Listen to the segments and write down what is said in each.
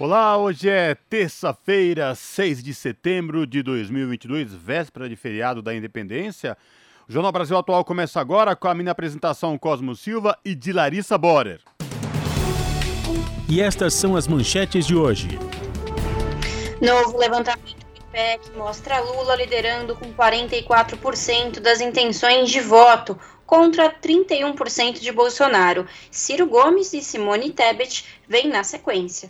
Olá, hoje é terça-feira, 6 de setembro de 2022, véspera de feriado da Independência. O Jornal Brasil Atual começa agora com a minha apresentação Cosmo Silva e de Larissa Borer. E estas são as manchetes de hoje. Novo levantamento do IPEC mostra Lula liderando com 44% das intenções de voto, contra 31% de Bolsonaro. Ciro Gomes e Simone Tebet vêm na sequência.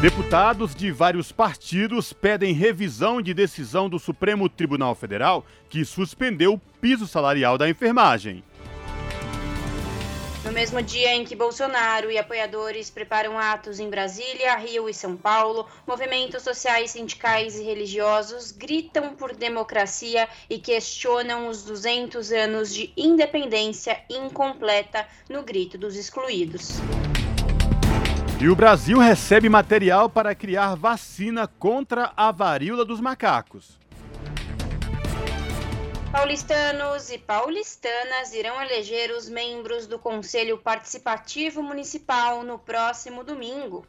Deputados de vários partidos pedem revisão de decisão do Supremo Tribunal Federal que suspendeu o piso salarial da enfermagem. No mesmo dia em que Bolsonaro e apoiadores preparam atos em Brasília, Rio e São Paulo, movimentos sociais, sindicais e religiosos gritam por democracia e questionam os 200 anos de independência incompleta no grito dos excluídos. E o Brasil recebe material para criar vacina contra a varíola dos macacos. Paulistanos e paulistanas irão eleger os membros do Conselho Participativo Municipal no próximo domingo.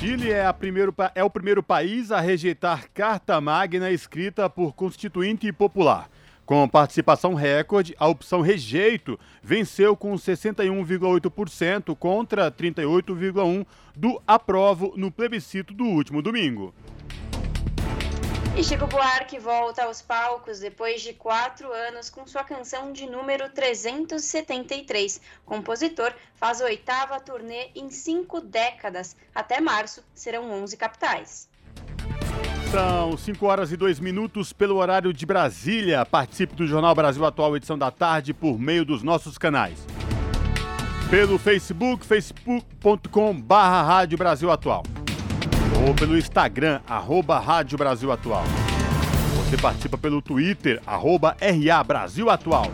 Chile é, primeiro, é, o primeiro país a rejeitar Carta Magna escrita por Constituinte Popular. Com participação recorde, a opção rejeito venceu com 61,8% contra 38,1% do aprovo no plebiscito do último domingo. E Chico Buarque volta aos palcos depois de quatro anos com sua canção de número 373. compositor faz oitava turnê em cinco décadas. Até março serão 11 capitais. São 5 horas e 2 minutos pelo horário de Brasília. Participe do Jornal Brasil Atual, edição da tarde, por meio dos nossos canais. Pelo Facebook, facebook.com barra Rádio Brasil Atual. Ou pelo Instagram, arroba Rádio Brasil Atual. Você participa pelo Twitter, arroba RA Brasil Atual.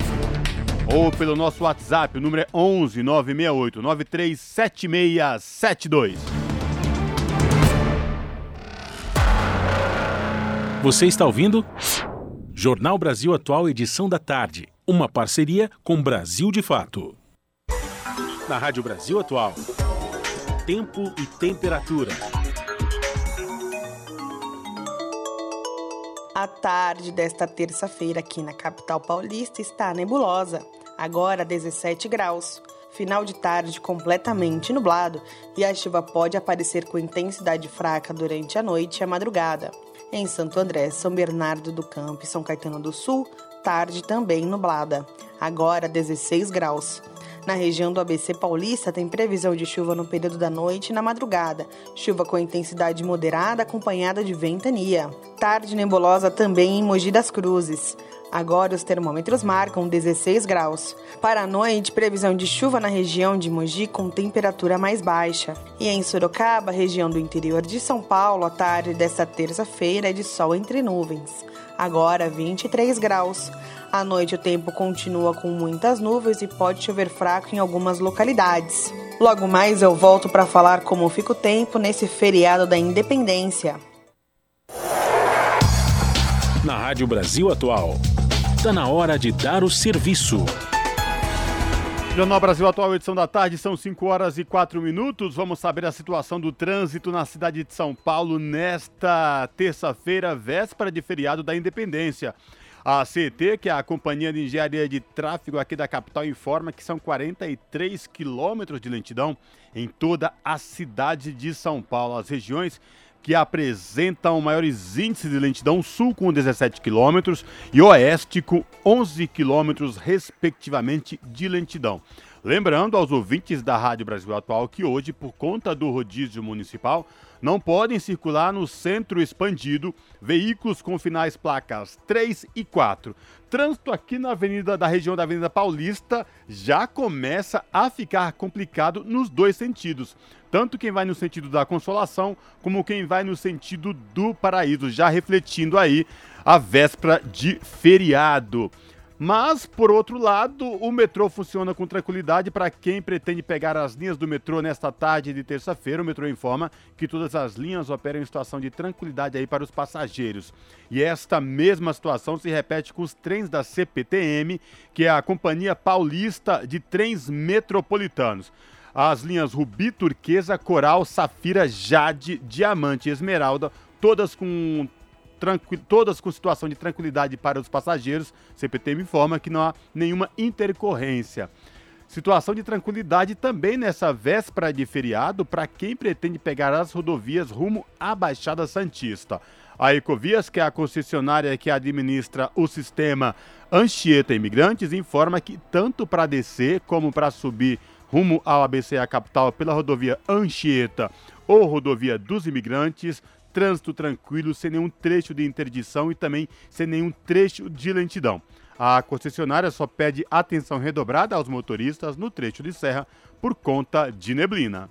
Ou pelo nosso WhatsApp, o número é 11 968 937672. Você está ouvindo? Jornal Brasil Atual, edição da tarde. Uma parceria com Brasil de Fato. Na Rádio Brasil Atual. Tempo e temperatura. A tarde desta terça-feira aqui na capital paulista está nebulosa, agora 17 graus. Final de tarde completamente nublado e a chuva pode aparecer com intensidade fraca durante a noite e a madrugada. Em Santo André, São Bernardo do Campo e São Caetano do Sul, tarde também nublada, agora 16 graus. Na região do ABC Paulista tem previsão de chuva no período da noite e na madrugada, chuva com intensidade moderada acompanhada de ventania. Tarde nebulosa também em Mogi das Cruzes. Agora os termômetros marcam 16 graus. Para a noite, previsão de chuva na região de Mogi com temperatura mais baixa. E em Sorocaba, região do interior de São Paulo, a tarde desta terça-feira é de sol entre nuvens. Agora 23 graus. À noite o tempo continua com muitas nuvens e pode chover fraco em algumas localidades. Logo mais eu volto para falar como fica o tempo nesse feriado da Independência. Na Rádio Brasil Atual. Está na hora de dar o serviço. Jornal Brasil Atual, edição da tarde, são 5 horas e 4 minutos. Vamos saber a situação do trânsito na cidade de São Paulo nesta terça-feira, véspera de feriado da Independência. A CET, que é a Companhia de Engenharia de Tráfego aqui da capital, informa que são 43 quilômetros de lentidão em toda a cidade de São Paulo. As regiões que apresentam maiores índices de lentidão, sul com 17 quilômetros e oeste com 11 quilômetros, respectivamente, de lentidão. Lembrando aos ouvintes da Rádio Brasil Atual que hoje, por conta do rodízio municipal, não podem circular no centro expandido veículos com finais placas 3 e 4. Trânsito aqui na avenida da região da Avenida Paulista já começa a ficar complicado nos dois sentidos. Tanto quem vai no sentido da Consolação, como quem vai no sentido do Paraíso, já refletindo aí a véspera de feriado. Mas, por outro lado, o metrô funciona com tranquilidade para quem pretende pegar as linhas do metrô nesta tarde de terça-feira. O metrô informa que todas as linhas operam em situação de tranquilidade aí para os passageiros. E esta mesma situação se repete com os trens da CPTM, que é a Companhia Paulista de Trens Metropolitanos. As linhas Rubi, Turquesa, Coral, Safira, Jade, Diamante e Esmeralda, todas com todas com situação de tranquilidade para os passageiros. CPT informa que não há nenhuma intercorrência. Situação de tranquilidade também nessa véspera de feriado para quem pretende pegar as rodovias rumo à Baixada Santista. A Ecovias, que é a concessionária que administra o sistema Anchieta Imigrantes, informa que tanto para descer como para subir rumo ao ABCA Capital pela rodovia Anchieta ou rodovia dos imigrantes, trânsito tranquilo, sem nenhum trecho de interdição e também sem nenhum trecho de lentidão. A concessionária só pede atenção redobrada aos motoristas no trecho de serra por conta de neblina.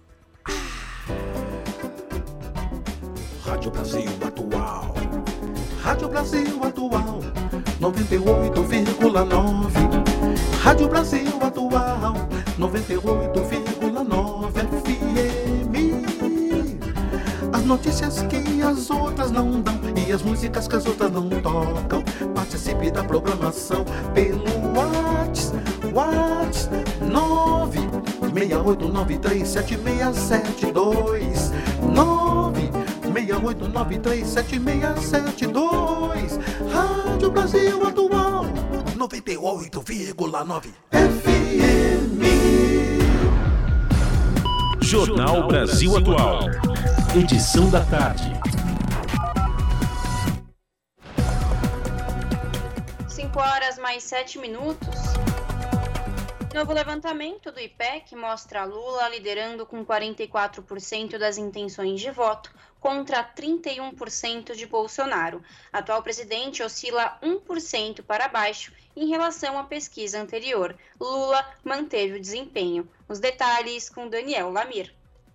Rádio Brasil Atual. Rádio Brasil Atual. 98,9. Rádio Brasil Atual. 98,9 As notícias que as outras não dão e as músicas que as outras não tocam. Participe da programação pelo WhatsApp, WhatsApp 968937672 968937672 Rádio Brasil Atual 98,9 FM Jornal Brasil Atual edição da tarde. 5 horas mais 7 minutos. Novo levantamento do IPEC mostra Lula liderando com 44% das intenções de voto contra 31% de Bolsonaro. Atual presidente oscila 1% para baixo em relação à pesquisa anterior. Lula manteve o desempenho. Os detalhes com Daniel Lamir.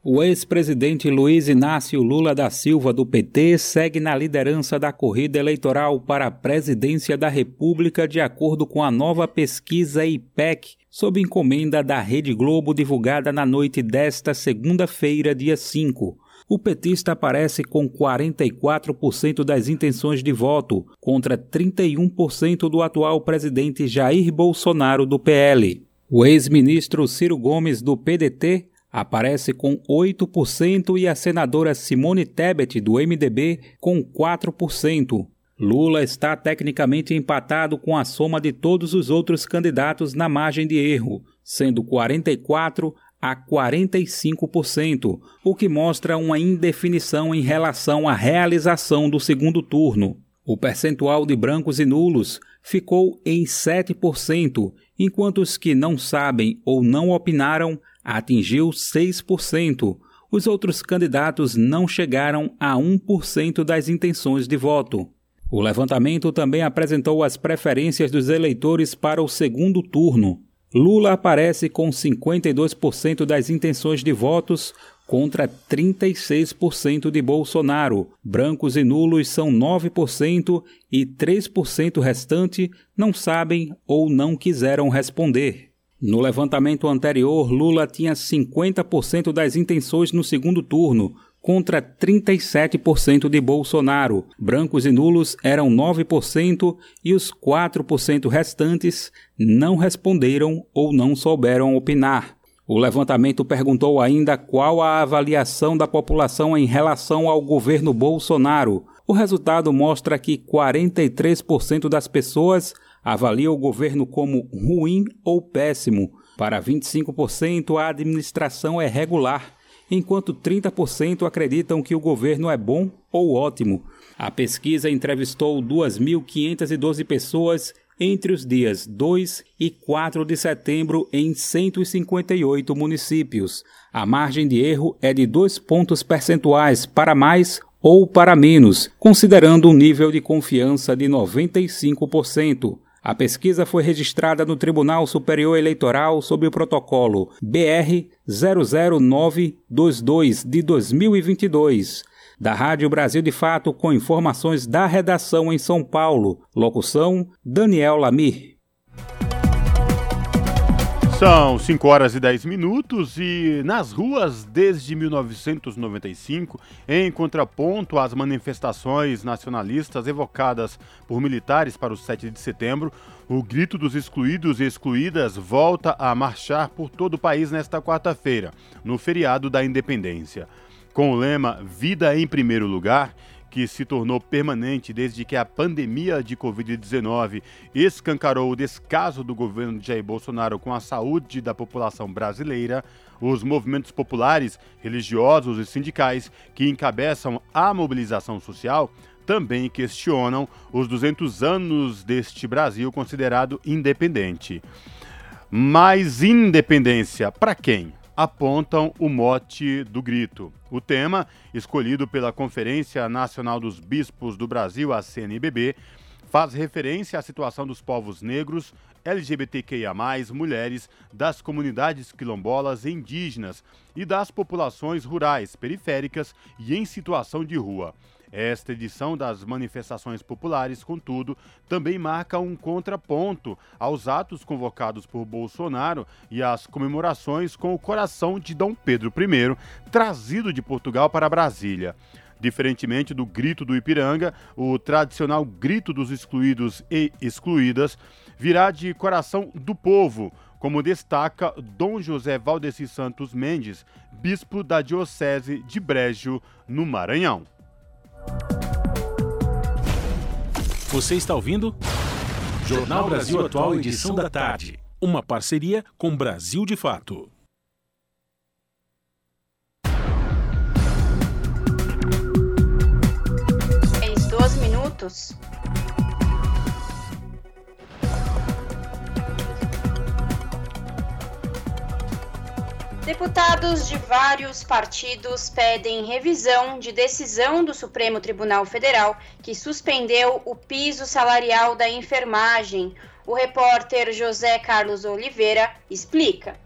O ex-presidente Luiz Inácio Lula da Silva, do PT, segue na liderança da corrida eleitoral para a presidência da República, de acordo com a nova pesquisa IPEC, sob encomenda da Rede Globo, divulgada na noite desta segunda-feira, dia 5. O petista aparece com 44% das intenções de voto, contra 31% do atual presidente Jair Bolsonaro, do PL. O ex-ministro Ciro Gomes, do PDT, aparece com 8% e a senadora Simone Tebet, do MDB, com 4%. Lula está tecnicamente empatado com a soma de todos os outros candidatos na margem de erro, sendo 44% a 45%, o que mostra uma indefinição em relação à realização do segundo turno. O percentual de brancos e nulos ficou em 7%, enquanto os que não sabem ou não opinaram atingiu 6%. Os outros candidatos não chegaram a 1% das intenções de voto. O levantamento também apresentou as preferências dos eleitores para o segundo turno. Lula aparece com 52% das intenções de votos contra 36% de Bolsonaro. Brancos e nulos são 9% e 3% restante não sabem ou não quiseram responder. No levantamento anterior, Lula tinha 50% das intenções no segundo turno, contra 37% de Bolsonaro. Brancos e nulos eram 9% e os 4% restantes não responderam ou não souberam opinar. O levantamento perguntou ainda qual a avaliação da população em relação ao governo Bolsonaro. O resultado mostra que 43% das pessoas avalia o governo como ruim ou péssimo. Para 25%, a administração é regular, enquanto 30% acreditam que o governo é bom ou ótimo. A pesquisa entrevistou 2.512 pessoas entre os dias 2 e 4 de setembro em 158 municípios. A margem de erro é de 2 pontos percentuais para mais ou para menos, considerando um nível de confiança de 95%. A pesquisa foi registrada no Tribunal Superior Eleitoral sob o protocolo BR 00922 de 2022 da Rádio Brasil de Fato, com informações da redação em São Paulo. Locução: Daniel Lamir. São 5 horas e 10 minutos e nas ruas desde 1995, em contraponto às manifestações nacionalistas evocadas por militares para o 7 de setembro, o grito dos excluídos e excluídas volta a marchar por todo o país nesta quarta-feira, no feriado da Independência. Com o lema Vida em Primeiro Lugar, que se tornou permanente desde que a pandemia de Covid-19 escancarou o descaso do governo de Jair Bolsonaro com a saúde da população brasileira, os movimentos populares, religiosos e sindicais que encabeçam a mobilização social também questionam os 200 anos deste Brasil considerado independente. Mas independência para quem? Apontam o mote do grito. O tema, escolhido pela Conferência Nacional dos Bispos do Brasil, a CNBB, faz referência à situação dos povos negros, LGBTQIA, mulheres, das comunidades quilombolas e indígenas e das populações rurais, periféricas e em situação de rua. Esta edição das manifestações populares, contudo, também marca um contraponto aos atos convocados por Bolsonaro e às comemorações com o coração de Dom Pedro I, trazido de Portugal para Brasília. Diferentemente do grito do Ipiranga, o tradicional grito dos excluídos e excluídas virá de coração do povo, como destaca Dom José Valdeci Santos Mendes, bispo da Diocese de Brejo, no Maranhão. Você está ouvindo? Jornal Brasil Atual, edição da tarde. Uma parceria com Brasil de Fato. Seis, 12 minutos. Deputados de vários partidos pedem revisão de decisão do Supremo Tribunal Federal que suspendeu o piso salarial da enfermagem. O repórter José Carlos Oliveira explica.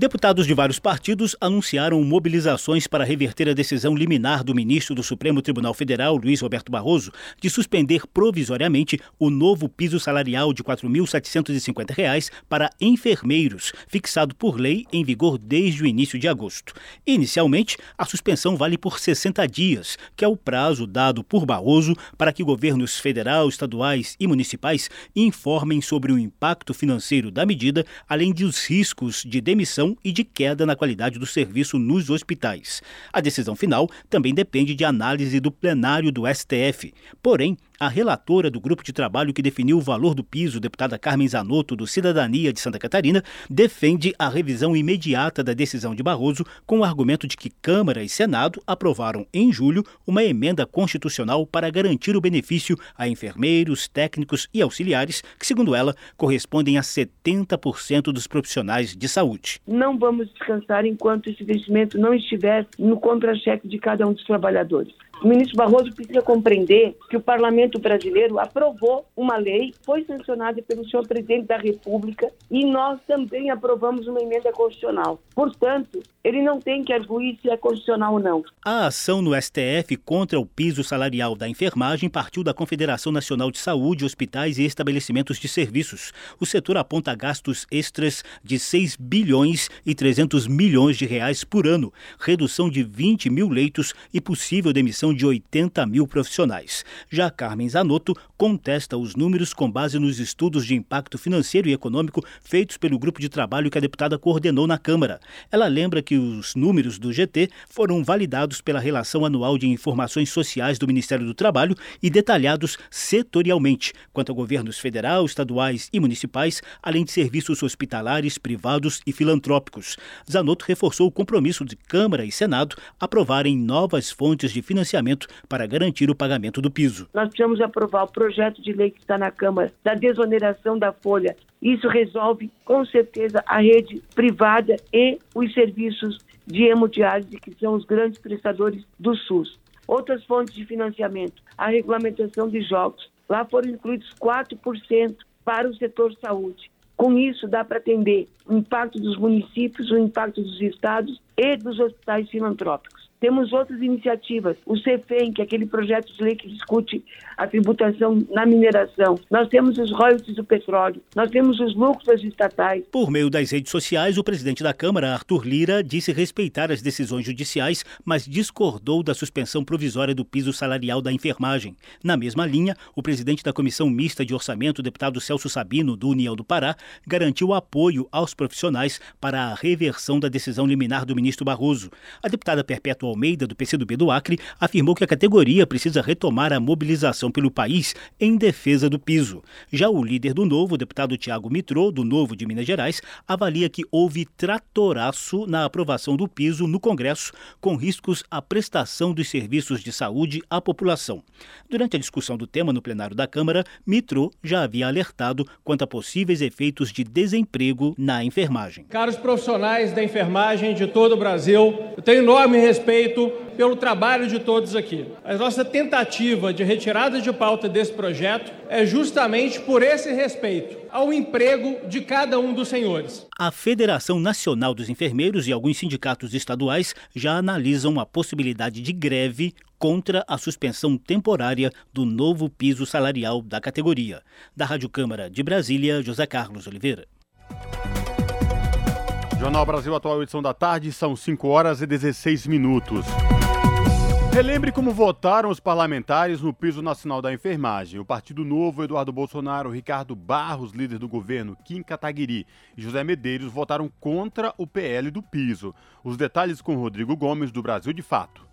Deputados de vários partidos anunciaram mobilizações para reverter a decisão liminar do ministro do Supremo Tribunal Federal, Luiz Roberto Barroso, de suspender provisoriamente o novo piso salarial de R$ 4.750 para enfermeiros, fixado por lei em vigor desde o início de agosto. Inicialmente, a suspensão vale por 60 dias, que é o prazo dado por Barroso para que governos federal, estaduais e municipais informem sobre o impacto financeiro da medida, além dos riscos de demissão e de queda na qualidade do serviço nos hospitais. A decisão final também depende de análise do plenário do STF. Porém, a relatora do grupo de trabalho que definiu o valor do piso, deputada Carmen Zanotto, do Cidadania de Santa Catarina, defende a revisão imediata da decisão de Barroso com o argumento de que Câmara e Senado aprovaram em julho uma emenda constitucional para garantir o benefício a enfermeiros, técnicos e auxiliares, que, segundo ela, correspondem a 70% dos profissionais de saúde. Não vamos descansar enquanto esse investimento não estiver no contra-cheque de cada um dos trabalhadores. O ministro Barroso precisa compreender que o parlamento brasileiro aprovou uma lei, foi sancionada pelo senhor presidente da República e nós também aprovamos uma emenda constitucional. Portanto, ele não tem que arguir se é constitucional ou não. A ação no STF contra o piso salarial da enfermagem partiu da Confederação Nacional de Saúde, Hospitais e Estabelecimentos de Serviços. O setor aponta gastos extras de 6 bilhões e 300 milhões de reais por ano, redução de 20 mil leitos e possível demissão de 80 mil profissionais. Já Carmen Zanotto contesta os números com base nos estudos de impacto financeiro e econômico feitos pelo grupo de trabalho que a deputada coordenou na Câmara. Ela lembra que os números do GT foram validados pela Relação Anual de Informações Sociais do Ministério do Trabalho e detalhados setorialmente quanto a governos federal, estaduais e municipais, além de serviços hospitalares, privados e filantrópicos. Zanotto reforçou o compromisso de Câmara e Senado aprovarem novas fontes de financiamento para garantir o pagamento do piso. Nós precisamos aprovar o projeto projeto de lei que está na Câmara da desoneração da folha. Isso resolve, com certeza, a rede privada e os serviços de hemodiálise, que são os grandes prestadores do SUS. Outras fontes de financiamento, a regulamentação de jogos. Lá foram incluídos 4% para o setor saúde. Com isso, dá para atender o impacto dos municípios, o impacto dos estados e dos hospitais filantrópicos. Temos outras iniciativas, o CEFEM, que é aquele projeto de lei que discute a tributação na mineração. Nós temos os royalties do petróleo, nós temos os lucros das estatais. Por meio das redes sociais, o presidente da Câmara, Arthur Lira, disse respeitar as decisões judiciais, mas discordou da suspensão provisória do piso salarial da enfermagem. Na mesma linha, o presidente da Comissão Mista de Orçamento, deputado Celso Sabino, do União do Pará, garantiu apoio aos profissionais para a reversão da decisão liminar do ministro Barroso. A deputada Perpétua Almeida, do PCdoB do Acre, afirmou que a categoria precisa retomar a mobilização pelo país em defesa do piso. Já o líder do Novo, o deputado Tiago Mitrô, do Novo de Minas Gerais, avalia que houve tratoraço na aprovação do piso no Congresso, com riscos à prestação dos serviços de saúde à população. Durante a discussão do tema no plenário da Câmara, Mitrô já havia alertado quanto a possíveis efeitos de desemprego na enfermagem. Caros profissionais da enfermagem de todo o Brasil, eu tenho enorme respeito respeito pelo trabalho de todos aqui. A nossa tentativa de retirada de pauta desse projeto é justamente por esse respeito ao emprego de cada um dos senhores. A Federação Nacional dos Enfermeiros e alguns sindicatos estaduais já analisam a possibilidade de greve contra a suspensão temporária do novo piso salarial da categoria. Da Rádio Câmara de Brasília, José Carlos Oliveira. Jornal Brasil Atual, edição da tarde, são 5 horas e 16 minutos. Relembre como votaram os parlamentares no piso nacional da enfermagem. O Partido Novo, Eduardo Bolsonaro, Ricardo Barros, líder do governo, Kim Kataguiri e José Medeiros votaram contra o PL do piso. Os detalhes com Rodrigo Gomes, do Brasil de Fato.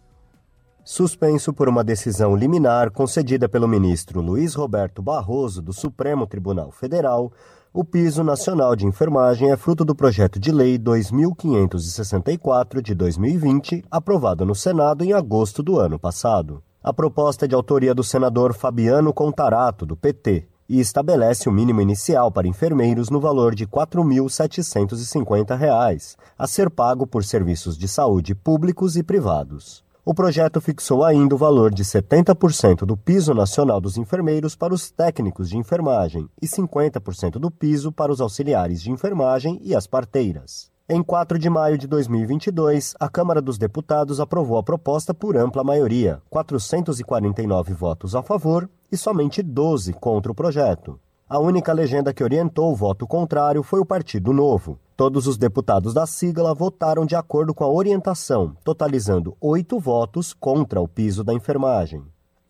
Suspenso por uma decisão liminar concedida pelo ministro Luiz Roberto Barroso, do Supremo Tribunal Federal, o piso nacional de enfermagem é fruto do projeto de lei 2564 de 2020, aprovado no Senado em agosto do ano passado. A proposta é de autoria do senador Fabiano Contarato, do PT, e estabelece o mínimo inicial para enfermeiros no valor de R$ 4.750, a ser pago por serviços de saúde públicos e privados. O projeto fixou ainda o valor de 70% do piso nacional dos enfermeiros para os técnicos de enfermagem e 50% do piso para os auxiliares de enfermagem e as parteiras. Em 4 de maio de 2022, a Câmara dos Deputados aprovou a proposta por ampla maioria, 449 votos a favor e somente 12 contra o projeto. A única legenda que orientou o voto contrário foi o Partido Novo. Todos os deputados da sigla votaram de acordo com a orientação, totalizando oito votos contra o piso da enfermagem.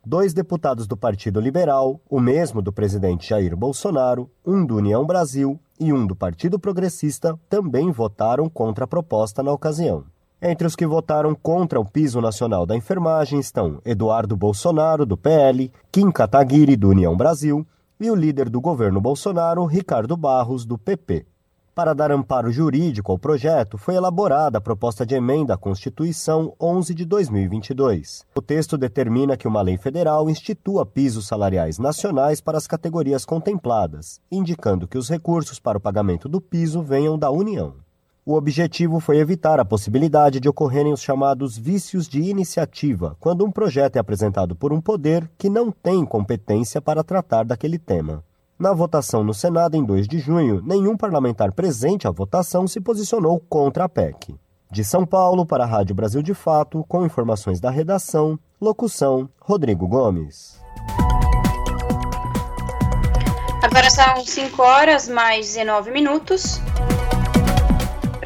Dois deputados do Partido Liberal, o mesmo do presidente Jair Bolsonaro, um do União Brasil e um do Partido Progressista, também votaram contra a proposta na ocasião. Entre os que votaram contra o piso nacional da enfermagem estão Eduardo Bolsonaro, do PL, Kim Kataguiri, do União Brasil, e o líder do governo Bolsonaro, Ricardo Barros, do PP. Para dar amparo jurídico ao projeto, foi elaborada a proposta de emenda à Constituição 11 de 2022. O texto determina que uma lei federal institua pisos salariais nacionais para as categorias contempladas, indicando que os recursos para o pagamento do piso venham da União. O objetivo foi evitar a possibilidade de ocorrerem os chamados vícios de iniciativa, quando um projeto é apresentado por um poder que não tem competência para tratar daquele tema. Na votação no Senado em 2 de junho, nenhum parlamentar presente à votação se posicionou contra a PEC. De São Paulo para a Rádio Brasil de Fato, com informações da redação, locução Rodrigo Gomes. Agora são 5 horas mais 19 minutos.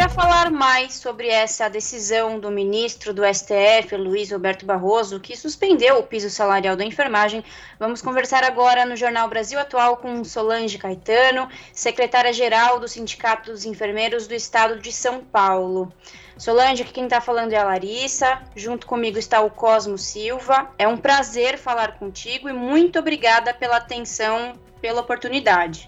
Para falar mais sobre essa decisão do ministro do STF, Luiz Roberto Barroso, que suspendeu o piso salarial da enfermagem, vamos conversar agora no Jornal Brasil Atual com Solange Caetano, secretária-geral do Sindicato dos Enfermeiros do Estado de São Paulo. Solange, aqui quem está falando é a Larissa, junto comigo está o Cosmo Silva. É um prazer falar contigo e muito obrigada pela atenção, pela oportunidade.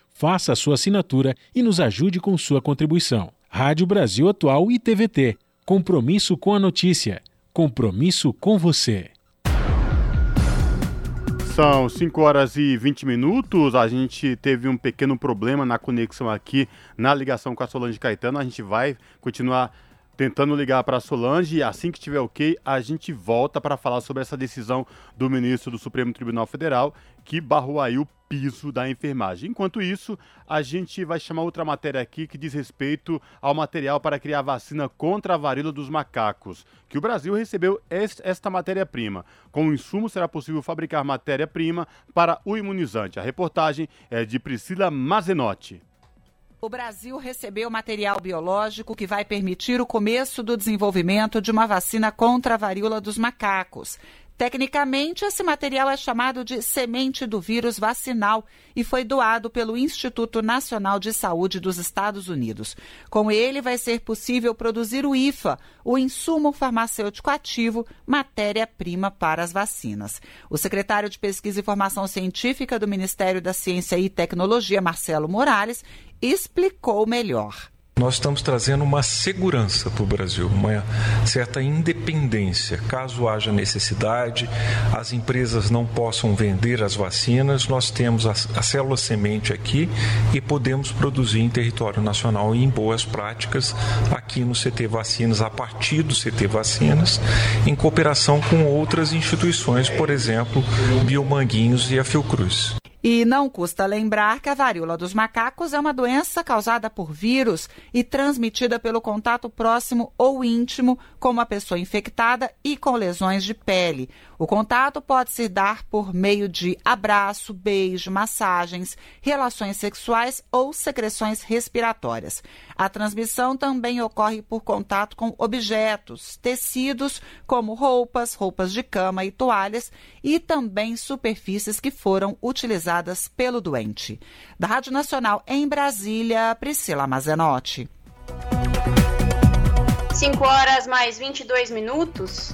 faça a sua assinatura e nos ajude com sua contribuição. Rádio Brasil Atual e TVT. Compromisso com a notícia. Compromisso com você. São 5 horas e 20 minutos. A gente teve um pequeno problema na conexão aqui, na ligação com a Solange Caetano. A gente vai continuar tentando ligar para a Solange e assim que estiver ok, a gente volta para falar sobre essa decisão do ministro do Supremo Tribunal Federal que barrou aí o piso da enfermagem. Enquanto isso, a gente vai chamar outra matéria aqui que diz respeito ao material para criar vacina contra a varíola dos macacos, que o Brasil recebeu esta matéria-prima. Com o insumo será possível fabricar matéria-prima para o imunizante. A reportagem é de Priscila Mazenotti. O Brasil recebeu material biológico que vai permitir o começo do desenvolvimento de uma vacina contra a varíola dos macacos. Tecnicamente, esse material é chamado de semente do vírus vacinal e foi doado pelo Instituto Nacional de Saúde dos Estados Unidos. Com ele, vai ser possível produzir o IFA, o insumo farmacêutico ativo, matéria-prima para as vacinas. O secretário de Pesquisa e Formação Científica do Ministério da Ciência e Tecnologia, Marcelo Morales, explicou melhor. Nós estamos trazendo uma segurança para o Brasil, uma certa independência. Caso haja necessidade, as empresas não possam vender as vacinas, nós temos a, a célula semente aqui e podemos produzir em território nacional e em boas práticas aqui no CT Vacinas, a partir do CT Vacinas, em cooperação com outras instituições, por exemplo, Biomanguinhos e a Fiocruz. E não custa lembrar que a varíola dos macacos é uma doença causada por vírus e transmitida pelo contato próximo ou íntimo com uma pessoa infectada e com lesões de pele. O contato pode se dar por meio de abraço, beijo, massagens, relações sexuais ou secreções respiratórias. A transmissão também ocorre por contato com objetos, tecidos, como roupas, roupas de cama e toalhas, e também superfícies que foram utilizadas pelo doente. Da Rádio Nacional em Brasília, Priscila Mazenotti. 5 horas mais 22 minutos.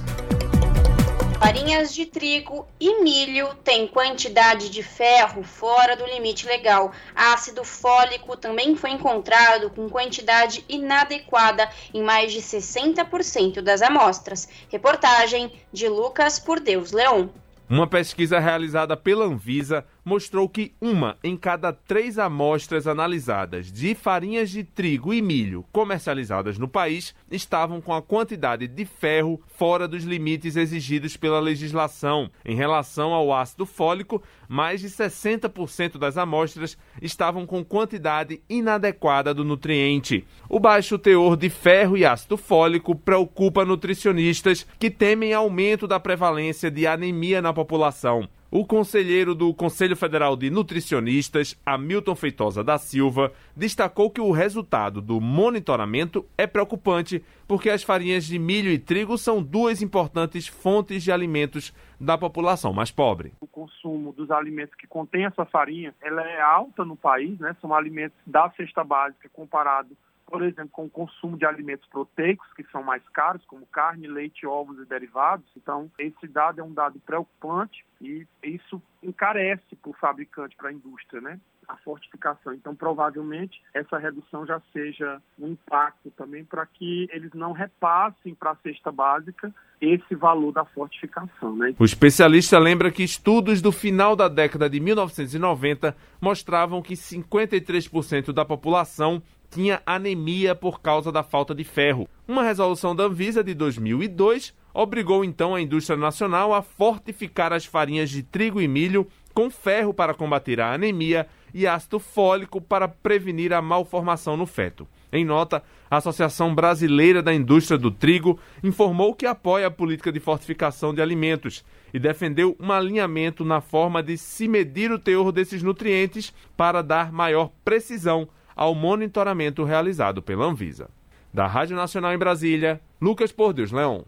Farinhas de trigo e milho têm quantidade de ferro fora do limite legal. Ácido fólico também foi encontrado com quantidade inadequada em mais de 60% das amostras. Reportagem de Lucas Por Deus Leão. Uma pesquisa realizada pela Anvisa mostrou que uma em cada três amostras analisadas de farinhas de trigo e milho comercializadas no país estavam com a quantidade de ferro fora dos limites exigidos pela legislação. Em relação ao ácido fólico, mais de 60% das amostras estavam com quantidade inadequada do nutriente. O baixo teor de ferro e ácido fólico preocupa nutricionistas que temem aumento da prevalência de anemia na população. O conselheiro do Conselho Federal de Nutricionistas, Hamilton Feitosa da Silva, destacou que o resultado do monitoramento é preocupante porque as farinhas de milho e trigo são duas importantes fontes de alimentos da população mais pobre. O consumo dos alimentos que contém essa farinha, ela é alta no país, né? São alimentos da cesta básica comparado por exemplo, com o consumo de alimentos proteicos, que são mais caros, como carne, leite, ovos e derivados. Então, esse dado é um dado preocupante e isso encarece para o fabricante, para a indústria, né? a fortificação. Então, provavelmente, essa redução já seja um impacto também para que eles não repassem para a cesta básica esse valor da fortificação. Né? O especialista lembra que estudos do final da década de 1990 mostravam que 53% da população tinha anemia por causa da falta de ferro. Uma resolução da Anvisa de 2002 obrigou então a indústria nacional a fortificar as farinhas de trigo e milho com ferro para combater a anemia e ácido fólico para prevenir a malformação no feto. Em nota, a Associação Brasileira da Indústria do Trigo informou que apoia a política de fortificação de alimentos e defendeu um alinhamento na forma de se medir o teor desses nutrientes para dar maior precisão ao monitoramento realizado pela Anvisa. Da Rádio Nacional em Brasília, Lucas Por Deus Leão.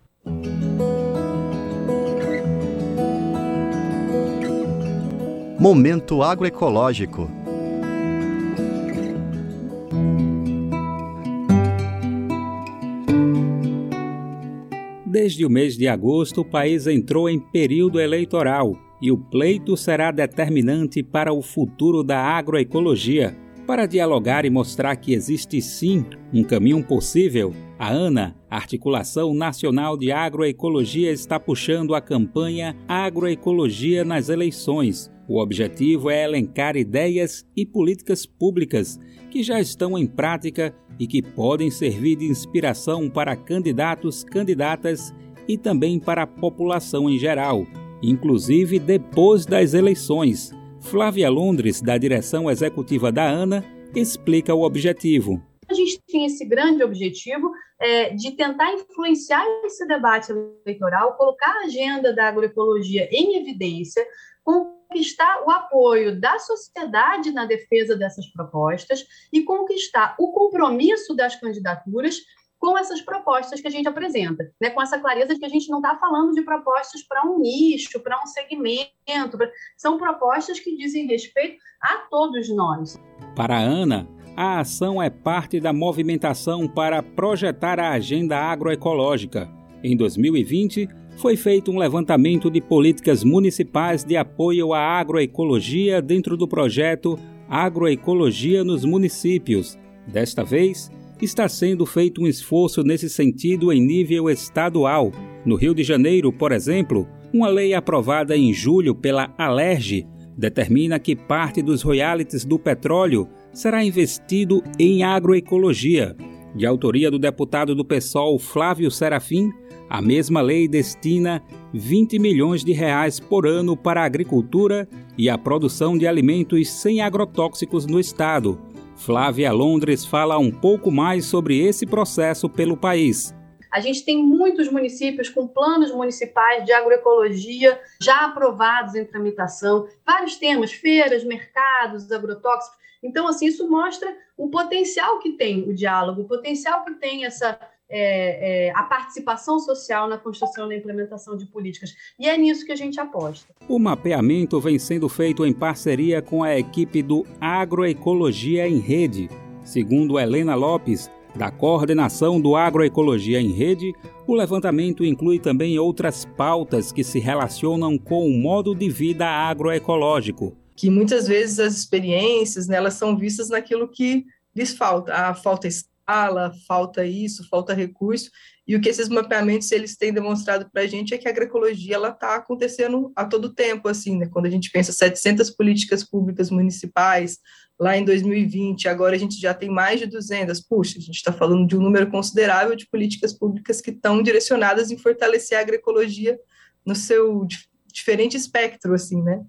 Momento agroecológico. Desde o mês de agosto, o país entrou em período eleitoral e o pleito será determinante para o futuro da agroecologia. Para dialogar e mostrar que existe sim um caminho possível, a ANA, Articulação Nacional de Agroecologia, está puxando a campanha Agroecologia nas Eleições. O objetivo é elencar ideias e políticas públicas que já estão em prática e que podem servir de inspiração para candidatos, candidatas e também para a população em geral, inclusive depois das eleições. Flávia Londres, da direção executiva da ANA, explica o objetivo. A gente tem esse grande objetivo é, de tentar influenciar esse debate eleitoral, colocar a agenda da agroecologia em evidência, conquistar o apoio da sociedade na defesa dessas propostas e conquistar o compromisso das candidaturas com essas propostas que a gente apresenta, né? com essa clareza de que a gente não está falando de propostas para um nicho, para um segmento, são propostas que dizem respeito a todos nós. Para a Ana, a ação é parte da movimentação para projetar a agenda agroecológica. Em 2020, foi feito um levantamento de políticas municipais de apoio à agroecologia dentro do projeto Agroecologia nos Municípios. Desta vez, está sendo feito um esforço nesse sentido em nível estadual. No Rio de Janeiro, por exemplo, uma lei aprovada em julho pela Alerj determina que parte dos royalties do petróleo será investido em agroecologia. De autoria do deputado do PSOL Flávio Serafim, a mesma lei destina 20 milhões de reais por ano para a agricultura e a produção de alimentos sem agrotóxicos no estado, Flávia Londres fala um pouco mais sobre esse processo pelo país. A gente tem muitos municípios com planos municipais de agroecologia já aprovados em tramitação, vários temas, feiras, mercados, agrotóxicos. Então, assim, isso mostra o potencial que tem o diálogo, o potencial que tem essa é, é, a participação social na construção e na implementação de políticas. E é nisso que a gente aposta. O mapeamento vem sendo feito em parceria com a equipe do Agroecologia em Rede. Segundo Helena Lopes, da coordenação do Agroecologia em Rede, o levantamento inclui também outras pautas que se relacionam com o modo de vida agroecológico. Que muitas vezes as experiências né, elas são vistas naquilo que lhes falta. A falta fala, falta isso, falta recurso, e o que esses mapeamentos eles têm demonstrado para a gente é que a agroecologia ela está acontecendo a todo tempo, assim, né? Quando a gente pensa 700 políticas públicas municipais lá em 2020, agora a gente já tem mais de 200. Puxa, a gente está falando de um número considerável de políticas públicas que estão direcionadas em fortalecer a agroecologia no seu diferente espectro, assim, né?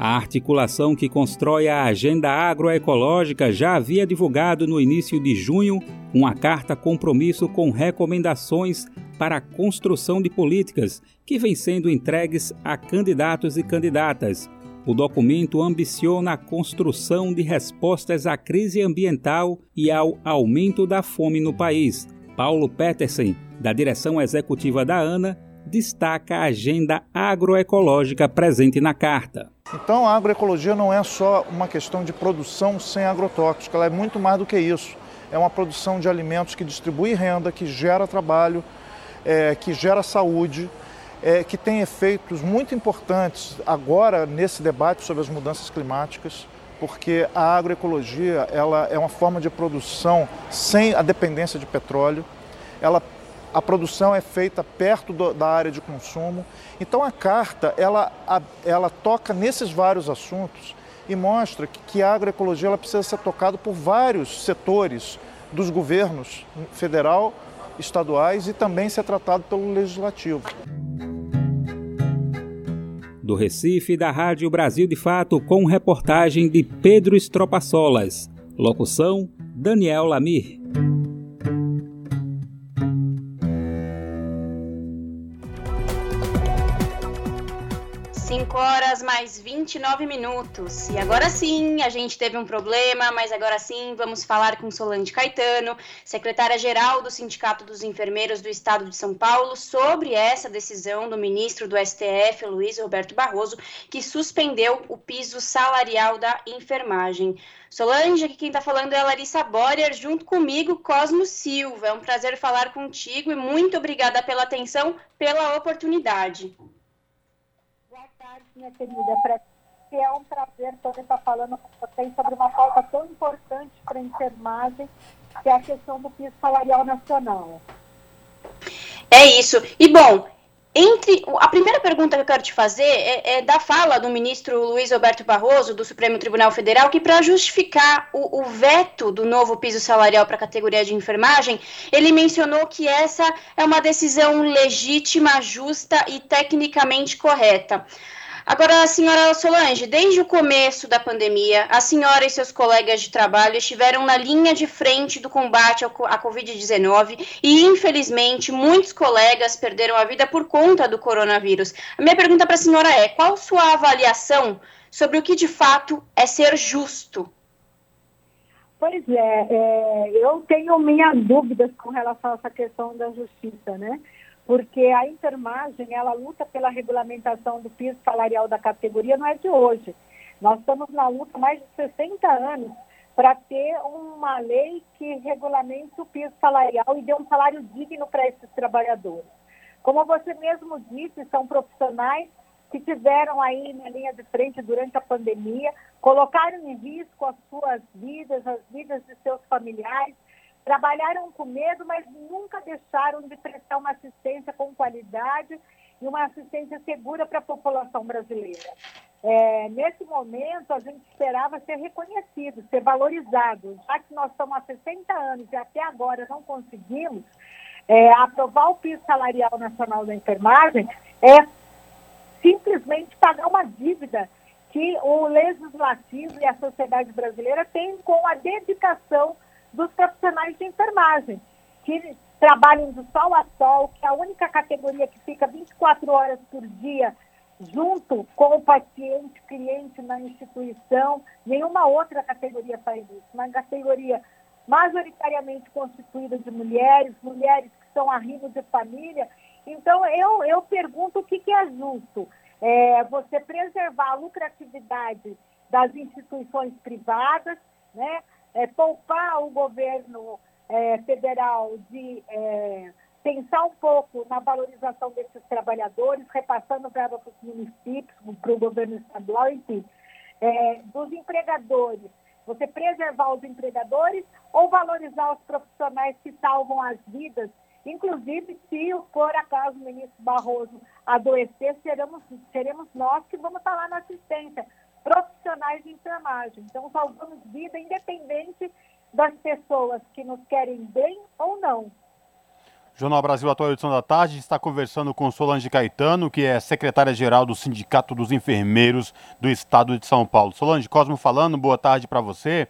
A articulação que constrói a agenda agroecológica já havia divulgado no início de junho uma carta compromisso com recomendações para a construção de políticas que vem sendo entregues a candidatos e candidatas. O documento ambiciona a construção de respostas à crise ambiental e ao aumento da fome no país. Paulo Petersen, da direção executiva da ANA, destaca a agenda agroecológica presente na carta. Então a agroecologia não é só uma questão de produção sem agrotóxicos, ela é muito mais do que isso. É uma produção de alimentos que distribui renda, que gera trabalho, é, que gera saúde, é, que tem efeitos muito importantes agora nesse debate sobre as mudanças climáticas, porque a agroecologia ela é uma forma de produção sem a dependência de petróleo. Ela a produção é feita perto do, da área de consumo. Então a carta ela, a, ela toca nesses vários assuntos e mostra que, que a agroecologia ela precisa ser tocada por vários setores dos governos federal, estaduais e também ser tratado pelo legislativo. Do Recife, da Rádio Brasil de Fato, com reportagem de Pedro Estropaçolas. Locução: Daniel Lamir. 5 5 horas mais 29 minutos. E agora sim, a gente teve um problema, mas agora sim vamos falar com Solange Caetano, secretária-geral do Sindicato dos Enfermeiros do Estado de São Paulo, sobre essa decisão do ministro do STF, Luiz Roberto Barroso, que suspendeu o piso salarial da enfermagem. Solange, aqui quem está falando é a Larissa Borer, junto comigo, Cosmo Silva. É um prazer falar contigo e muito obrigada pela atenção, pela oportunidade tarde, minha querida. Pra que é um prazer poder estar falando com vocês sobre uma pauta tão importante para a enfermagem, que é a questão do piso salarial nacional. É isso. E bom, entre a primeira pergunta que eu quero te fazer é, é da fala do ministro Luiz Alberto Barroso do Supremo Tribunal Federal que para justificar o, o, veto do novo piso salarial para a categoria de enfermagem ele mencionou que essa é uma decisão legítima, justa e tecnicamente correta. Agora, senhora Solange, desde o começo da pandemia, a senhora e seus colegas de trabalho estiveram na linha de frente do combate à Covid-19 e, infelizmente, muitos colegas perderam a vida por conta do coronavírus. A minha pergunta para a senhora é: qual sua avaliação sobre o que de fato é ser justo? Pois é, é eu tenho minhas dúvidas com relação a essa questão da justiça, né? Porque a enfermagem ela luta pela regulamentação do piso salarial da categoria não é de hoje. Nós estamos na luta há mais de 60 anos para ter uma lei que regulamente o piso salarial e dê um salário digno para esses trabalhadores. Como você mesmo disse, são profissionais que tiveram aí na linha de frente durante a pandemia, colocaram em risco as suas vidas, as vidas de seus familiares, Trabalharam com medo, mas nunca deixaram de prestar uma assistência com qualidade e uma assistência segura para a população brasileira. É, nesse momento, a gente esperava ser reconhecido, ser valorizado. Já que nós estamos há 60 anos e até agora não conseguimos é, aprovar o piso salarial nacional da enfermagem, é simplesmente pagar uma dívida que o legislativo e a sociedade brasileira têm com a dedicação dos profissionais de enfermagem, que trabalham do sol a sol, que é a única categoria que fica 24 horas por dia junto com o paciente, cliente na instituição. Nenhuma outra categoria faz isso. Uma categoria majoritariamente constituída de mulheres, mulheres que são arrimo de família. Então, eu, eu pergunto o que, que é justo. É você preservar a lucratividade das instituições privadas, né? É, poupar o governo é, federal de é, pensar um pouco na valorização desses trabalhadores, repassando para os municípios, para o governo estadual, enfim, é, dos empregadores. Você preservar os empregadores ou valorizar os profissionais que salvam as vidas, inclusive se por acaso o ministro Barroso adoecer, seremos, seremos nós que vamos estar lá na assistência profissionais de enfermagem. Então, salvamos vida independente das pessoas que nos querem bem ou não. Jornal Brasil Atual edição da tarde está conversando com Solange Caetano, que é secretária-geral do Sindicato dos Enfermeiros do Estado de São Paulo. Solange, Cosmo falando, boa tarde para você.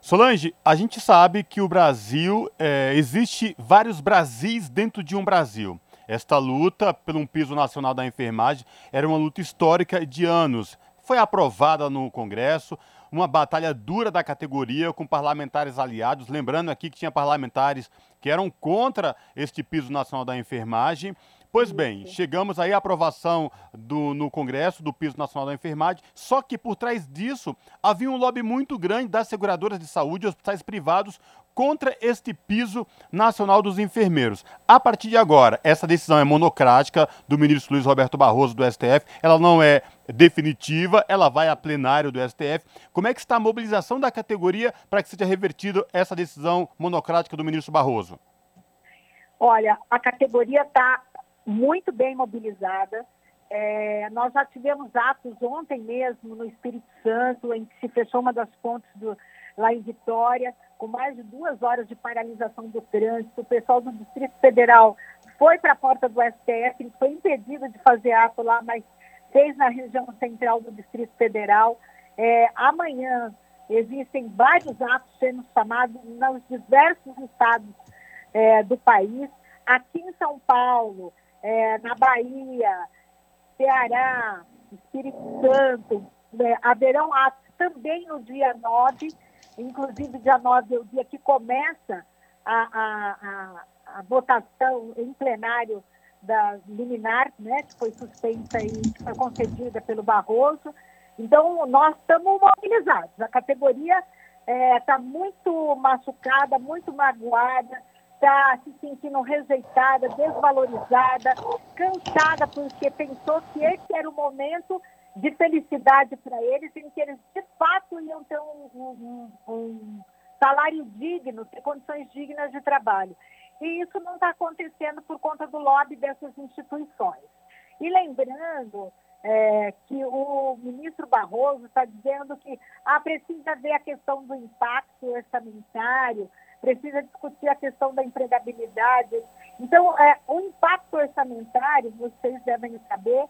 Solange, a gente sabe que o Brasil, é, existe vários Brasis dentro de um Brasil. Esta luta pelo um piso nacional da enfermagem era uma luta histórica de anos foi aprovada no Congresso, uma batalha dura da categoria com parlamentares aliados. Lembrando aqui que tinha parlamentares que eram contra este piso nacional da enfermagem. Pois bem, chegamos aí à aprovação do, no Congresso do piso nacional da enfermagem, só que por trás disso havia um lobby muito grande das seguradoras de saúde e hospitais privados contra este piso nacional dos enfermeiros. A partir de agora, essa decisão é monocrática do ministro Luiz Roberto Barroso do STF, ela não é definitiva, ela vai a plenário do STF. Como é que está a mobilização da categoria para que seja revertida essa decisão monocrática do ministro Barroso? Olha, a categoria está muito bem mobilizada. É, nós já tivemos atos ontem mesmo no Espírito Santo, em que se fechou uma das pontes do, lá em Vitória, com mais de duas horas de paralisação do trânsito. O pessoal do Distrito Federal foi para a porta do STF, foi impedido de fazer ato lá, mas fez na região central do Distrito Federal. É, amanhã existem vários atos sendo chamados nos diversos estados é, do país. Aqui em São Paulo, é, na Bahia, Ceará, Espírito Santo, né, haverão atos também no dia 9, inclusive dia 9 é o dia que começa a, a, a, a votação em plenário da liminar, né, que foi suspensa e foi concedida pelo Barroso. Então, nós estamos mobilizados. A categoria está é, tá muito machucada, muito magoada, está se sentindo rejeitada, desvalorizada, cansada, porque pensou que esse era o momento de felicidade para eles, em que eles de fato iam ter um, um, um salário digno, ter condições dignas de trabalho. E isso não está acontecendo por conta do lobby dessas instituições. E lembrando é, que o ministro Barroso está dizendo que ah, precisa ver a questão do impacto orçamentário, precisa discutir a questão da empregabilidade. Então, é, o impacto orçamentário, vocês devem saber,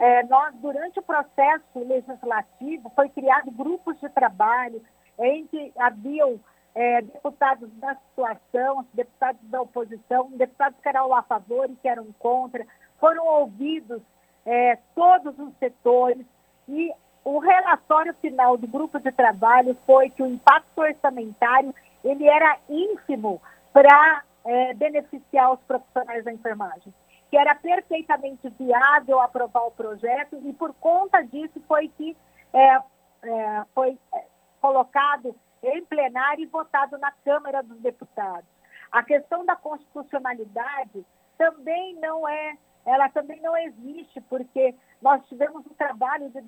é, nós, durante o processo legislativo, foi criado grupos de trabalho em que haviam é, deputados da situação, deputados da oposição, deputados que eram a favor e que eram contra, foram ouvidos é, todos os setores e o relatório final do grupo de trabalho foi que o impacto orçamentário ele era ínfimo para é, beneficiar os profissionais da enfermagem, que era perfeitamente viável aprovar o projeto e por conta disso foi que é, é, foi é, colocado em plenário e votado na Câmara dos Deputados. A questão da constitucionalidade também não é, ela também não existe, porque nós tivemos um trabalho de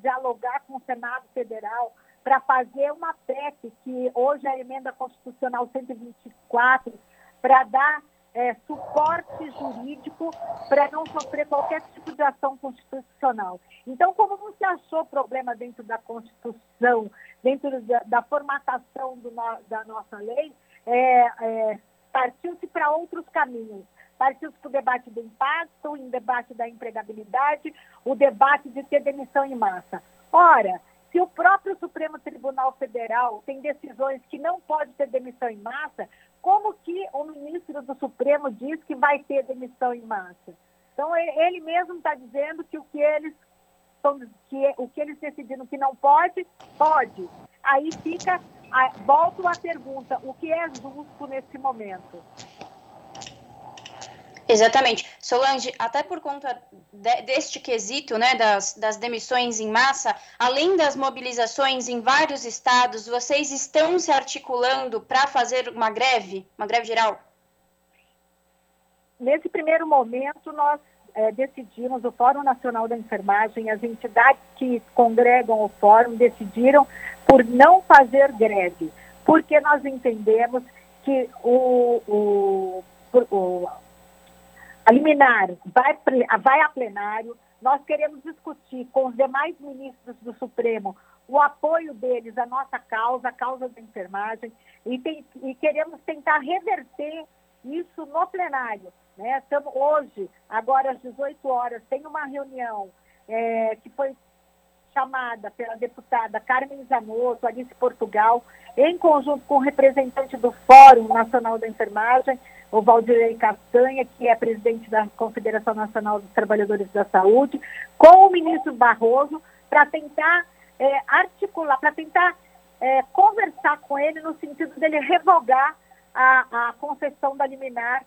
dialogar com o Senado Federal para fazer uma PEC, que hoje é a emenda constitucional 124, para dar é, suporte jurídico para não sofrer qualquer tipo de ação constitucional. Então, como se achou problema dentro da Constituição, dentro da, da formatação no, da nossa lei, é, é, partiu-se para outros caminhos. Partiu-se para o debate do impacto, o debate da empregabilidade, o debate de ter demissão em massa. Ora, se o próprio Supremo Tribunal Federal tem decisões que não pode ter demissão em massa, como que o ministro do Supremo diz que vai ter demissão em massa? Então, ele mesmo está dizendo que o que eles que o que eles decidiram que não pode, pode. Aí fica, volto à pergunta, o que é justo nesse momento? Exatamente. Solange, até por conta de, deste quesito, né, das, das demissões em massa, além das mobilizações em vários estados, vocês estão se articulando para fazer uma greve, uma greve geral? Nesse primeiro momento, nós é, decidimos, o Fórum Nacional da Enfermagem, as entidades que congregam o fórum decidiram por não fazer greve, porque nós entendemos que o, o, o a liminar vai, vai a plenário. Nós queremos discutir com os demais ministros do Supremo o apoio deles à nossa causa, a causa da enfermagem, e, tem, e queremos tentar reverter isso no plenário. Né? Estamos hoje, agora às 18 horas, tem uma reunião é, que foi chamada pela deputada Carmen Zanotto, Alice Portugal, em conjunto com o representante do Fórum Nacional da Enfermagem, o Valdirei Castanha, que é presidente da Confederação Nacional dos Trabalhadores da Saúde, com o ministro Barroso, para tentar é, articular, para tentar é, conversar com ele no sentido dele revogar a, a concessão da liminar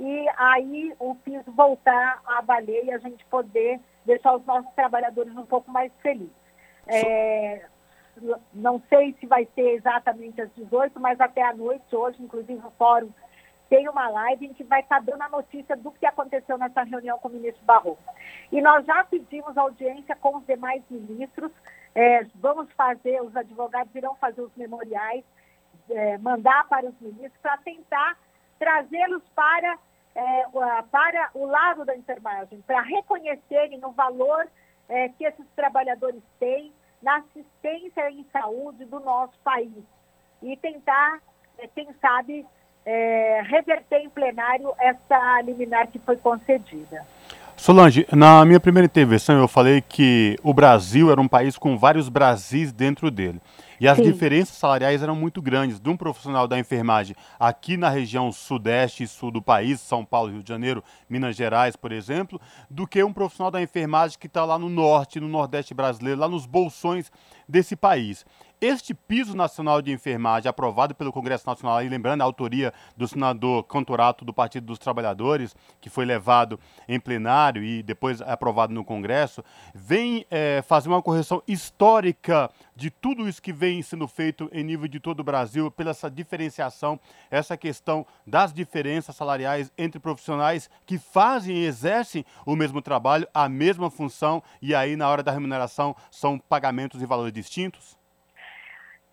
e aí o piso voltar a valer e a gente poder deixar os nossos trabalhadores um pouco mais felizes. É, não sei se vai ser exatamente às 18, mas até à noite, hoje, inclusive o fórum tem uma live em que vai estar dando a notícia do que aconteceu nessa reunião com o ministro Barroso. E nós já pedimos audiência com os demais ministros, é, vamos fazer, os advogados irão fazer os memoriais, é, mandar para os ministros para tentar trazê-los para, é, para o lado da enfermagem, para reconhecerem o valor é, que esses trabalhadores têm na assistência em saúde do nosso país e tentar, é, quem sabe, é, reverter em plenário essa liminar que foi concedida. Solange, na minha primeira intervenção eu falei que o Brasil era um país com vários Brasis dentro dele. E as Sim. diferenças salariais eram muito grandes de um profissional da enfermagem aqui na região sudeste e sul do país, São Paulo, Rio de Janeiro, Minas Gerais, por exemplo, do que um profissional da enfermagem que está lá no norte, no nordeste brasileiro, lá nos bolsões desse país. Este piso nacional de enfermagem, aprovado pelo Congresso Nacional, e lembrando a autoria do senador Cantorato do Partido dos Trabalhadores, que foi levado em plenário e depois aprovado no Congresso, vem é, fazer uma correção histórica de tudo isso que vem sendo feito em nível de todo o Brasil, pela essa diferenciação, essa questão das diferenças salariais entre profissionais que fazem e exercem o mesmo trabalho, a mesma função, e aí na hora da remuneração são pagamentos e valores distintos?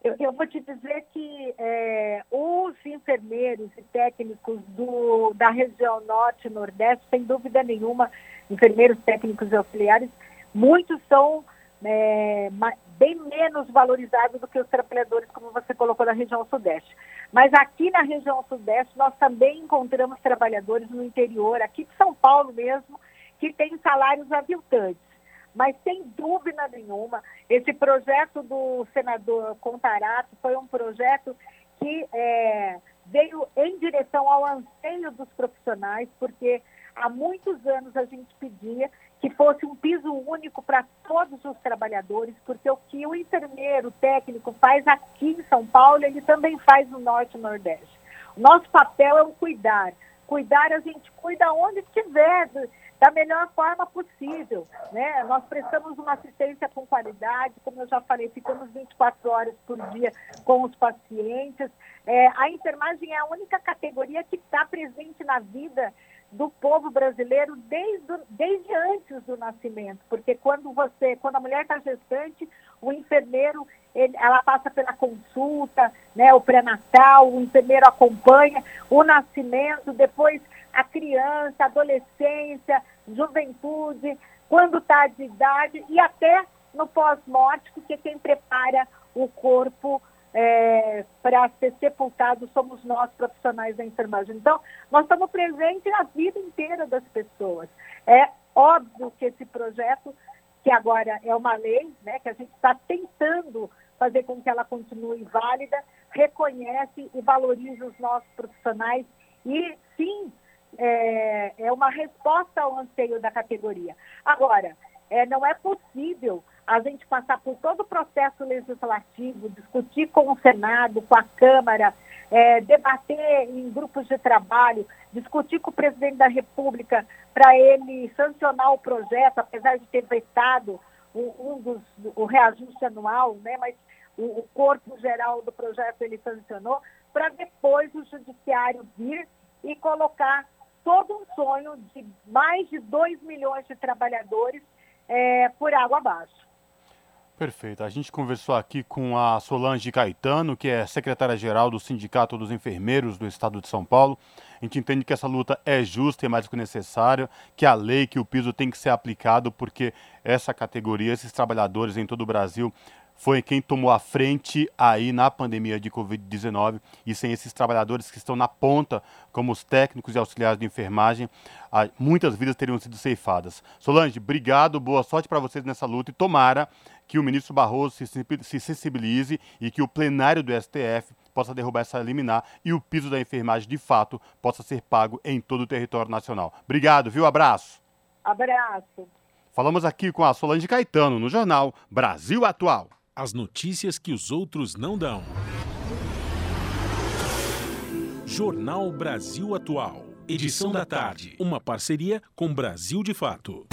Eu, eu, vou te dizer que é, os enfermeiros e técnicos do, da região norte e nordeste, sem dúvida nenhuma, enfermeiros técnicos e auxiliares, muitos são é, bem menos valorizados do que os trabalhadores, como você colocou, da região sudeste. Mas aqui na região sudeste, nós também encontramos trabalhadores no interior, aqui de São Paulo mesmo, que têm salários aviltantes. Mas, sem dúvida nenhuma, esse projeto do senador Contarato foi um projeto que é, veio em direção ao anseio dos profissionais, porque há muitos anos a gente pedia que fosse um piso único para todos os trabalhadores, porque o que o enfermeiro técnico faz aqui em São Paulo, ele também faz no Norte e Nordeste. Nosso papel é o cuidar. Cuidar a gente cuida onde estiver, da melhor forma possível. Né? Nós prestamos uma assistência com qualidade, como eu já falei, ficamos 24 horas por dia com os pacientes. É, a enfermagem é a única categoria que está presente na vida do povo brasileiro desde, desde antes do nascimento, porque quando você, quando a mulher está gestante, o enfermeiro ele, ela passa pela consulta, né, o pré-natal, o enfermeiro acompanha o nascimento, depois a criança, a adolescência, juventude, quando está de idade e até no pós-morte, porque quem prepara o corpo é, para ser sepultado somos nós, profissionais da enfermagem. Então, nós estamos presentes na vida inteira das pessoas. É óbvio que esse projeto, que agora é uma lei, né, que a gente está tentando fazer com que ela continue válida, reconhece e valoriza os nossos profissionais e, sim, é, é uma resposta ao anseio da categoria. Agora, é, não é possível a gente passar por todo o processo legislativo, discutir com o Senado, com a Câmara, é, debater em grupos de trabalho, discutir com o presidente da República para ele sancionar o projeto, apesar de ter vetado um, um dos, o reajuste anual, né, mas o, o corpo geral do projeto ele sancionou, para depois o judiciário vir e colocar todo um sonho de mais de 2 milhões de trabalhadores é, por água abaixo. Perfeito. A gente conversou aqui com a Solange Caetano, que é secretária-geral do Sindicato dos Enfermeiros do Estado de São Paulo. A gente entende que essa luta é justa e mais do que necessária, que a lei, que o piso tem que ser aplicado, porque essa categoria, esses trabalhadores em todo o Brasil, foi quem tomou a frente aí na pandemia de Covid-19 e sem esses trabalhadores que estão na ponta, como os técnicos e auxiliares de enfermagem, muitas vidas teriam sido ceifadas. Solange, obrigado, boa sorte para vocês nessa luta e tomara que o ministro Barroso se sensibilize e que o plenário do STF possa derrubar essa liminar e o piso da enfermagem de fato possa ser pago em todo o território nacional. Obrigado, viu? Abraço. Abraço. Falamos aqui com a Solange Caetano no jornal Brasil Atual. As notícias que os outros não dão. Jornal Brasil Atual. Edição da tarde. Uma parceria com Brasil de Fato.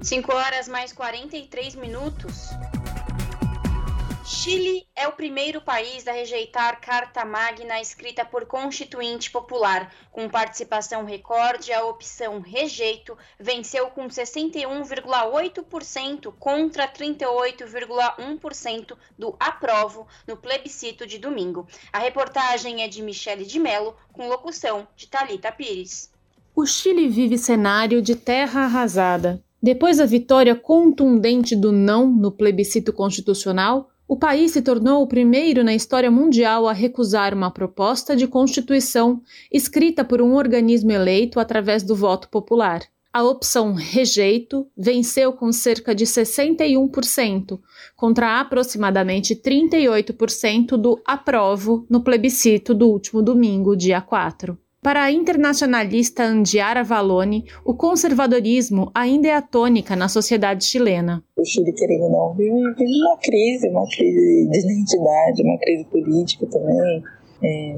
5 horas mais 43 minutos. Chile é o primeiro país a rejeitar Carta Magna escrita por Constituinte Popular. Com participação recorde, a opção rejeito venceu com 61,8% contra 38,1% do aprovo no plebiscito de domingo. A reportagem é de Michele de Mello, com locução de Talita Pires. O Chile vive cenário de terra arrasada. Depois da vitória contundente do não no plebiscito constitucional, o país se tornou o primeiro na história mundial a recusar uma proposta de constituição escrita por um organismo eleito através do voto popular. A opção rejeito venceu com cerca de 61%, contra aproximadamente 38% do aprovo no plebiscito do último domingo, dia 4. Para a internacionalista Andiara Valone, o conservadorismo ainda é a tônica na sociedade chilena. O Chile, querendo ou não, vive, vive uma crise, uma crise de identidade, uma crise política também é,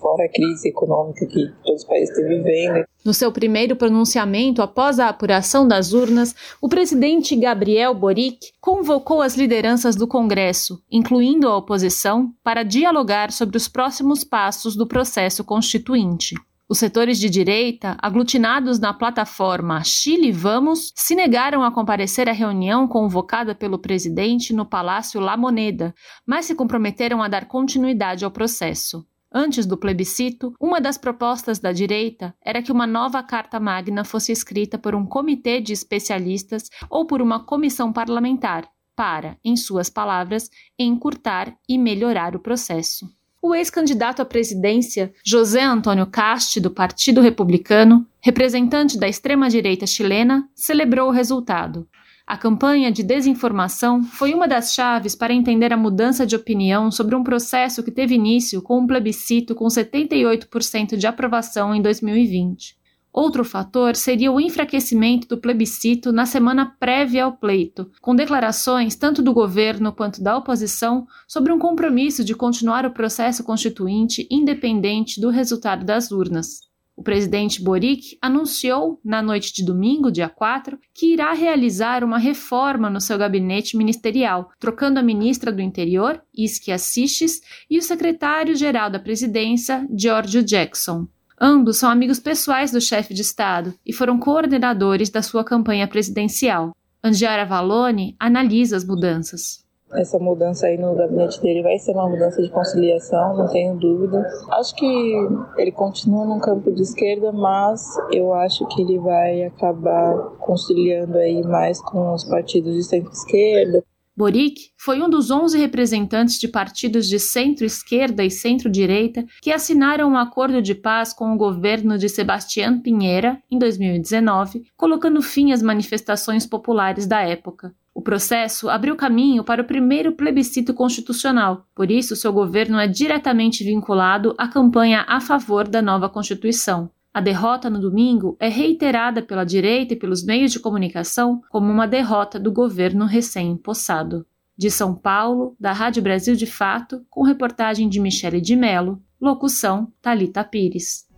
fora a crise econômica que todos os países estão vivendo. No seu primeiro pronunciamento após a apuração das urnas, o presidente Gabriel Boric convocou as lideranças do Congresso, incluindo a oposição, para dialogar sobre os próximos passos do processo constituinte. Os setores de direita, aglutinados na plataforma Chile Vamos, se negaram a comparecer à reunião convocada pelo presidente no Palácio La Moneda, mas se comprometeram a dar continuidade ao processo. Antes do plebiscito, uma das propostas da direita era que uma nova Carta Magna fosse escrita por um comitê de especialistas ou por uma comissão parlamentar, para, em suas palavras, encurtar e melhorar o processo. O ex-candidato à presidência, José Antônio Casti, do Partido Republicano, representante da extrema-direita chilena, celebrou o resultado. A campanha de desinformação foi uma das chaves para entender a mudança de opinião sobre um processo que teve início com um plebiscito com 78% de aprovação em 2020. Outro fator seria o enfraquecimento do plebiscito na semana prévia ao pleito, com declarações tanto do governo quanto da oposição sobre um compromisso de continuar o processo constituinte independente do resultado das urnas. O presidente Boric anunciou, na noite de domingo, dia 4, que irá realizar uma reforma no seu gabinete ministerial, trocando a ministra do Interior, Isquia Siches, e o secretário-geral da presidência, Giorgio Jackson. Ambos são amigos pessoais do chefe de Estado e foram coordenadores da sua campanha presidencial. Angiara Valone analisa as mudanças. Essa mudança aí no gabinete dele vai ser uma mudança de conciliação, não tenho dúvida. Acho que ele continua no campo de esquerda, mas eu acho que ele vai acabar conciliando aí mais com os partidos de centro-esquerda. Boric foi um dos 11 representantes de partidos de centro-esquerda e centro-direita que assinaram um acordo de paz com o governo de Sebastián Pinheira em 2019, colocando fim às manifestações populares da época. O processo abriu caminho para o primeiro plebiscito constitucional, por isso seu governo é diretamente vinculado à campanha a favor da nova Constituição. A derrota no domingo é reiterada pela direita e pelos meios de comunicação como uma derrota do governo recém-impossado. De São Paulo, da Rádio Brasil de Fato, com reportagem de Michele de Mello, locução Talita Pires.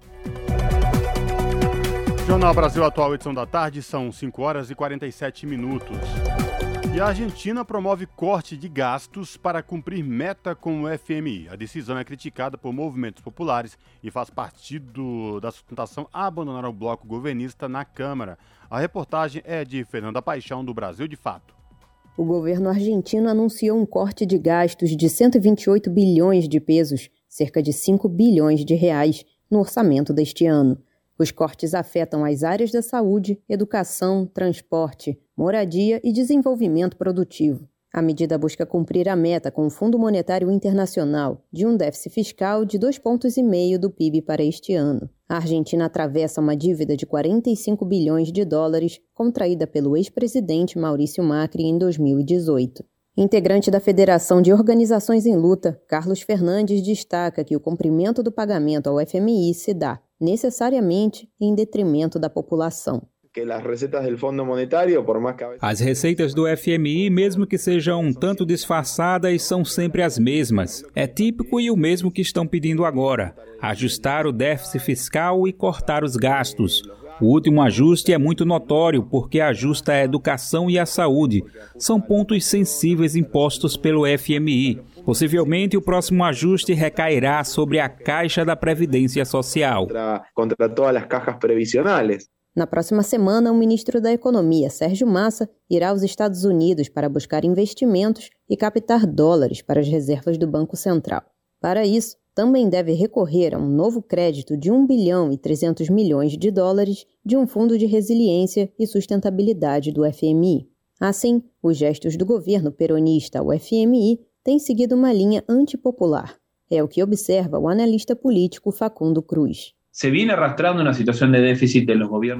Jornal Brasil Atual, edição da tarde, são 5 horas e 47 minutos. E a Argentina promove corte de gastos para cumprir meta com o FMI. A decisão é criticada por movimentos populares e faz parte do, da sustentação abandonar o bloco governista na Câmara. A reportagem é de Fernanda Paixão, do Brasil de Fato. O governo argentino anunciou um corte de gastos de 128 bilhões de pesos, cerca de 5 bilhões de reais, no orçamento deste ano. Os cortes afetam as áreas da saúde, educação, transporte, moradia e desenvolvimento produtivo. A medida busca cumprir a meta com o Fundo Monetário Internacional de um déficit fiscal de 2,5 pontos do PIB para este ano. A Argentina atravessa uma dívida de 45 bilhões de dólares contraída pelo ex-presidente Maurício Macri em 2018. Integrante da Federação de Organizações em Luta, Carlos Fernandes destaca que o cumprimento do pagamento ao FMI se dá necessariamente em detrimento da população. As receitas do FMI, mesmo que sejam um tanto disfarçadas, são sempre as mesmas. É típico e o mesmo que estão pedindo agora: ajustar o déficit fiscal e cortar os gastos. O último ajuste é muito notório porque ajusta a educação e a saúde. São pontos sensíveis impostos pelo FMI. Possivelmente o próximo ajuste recairá sobre a Caixa da Previdência Social. Contra todas as caixas previsionais. Na próxima semana, o ministro da Economia, Sérgio Massa, irá aos Estados Unidos para buscar investimentos e captar dólares para as reservas do Banco Central. Para isso, também deve recorrer a um novo crédito de 1 bilhão e 300 milhões de dólares de um fundo de resiliência e sustentabilidade do FMI. Assim, os gestos do governo peronista ao FMI têm seguido uma linha antipopular. É o que observa o analista político Facundo Cruz.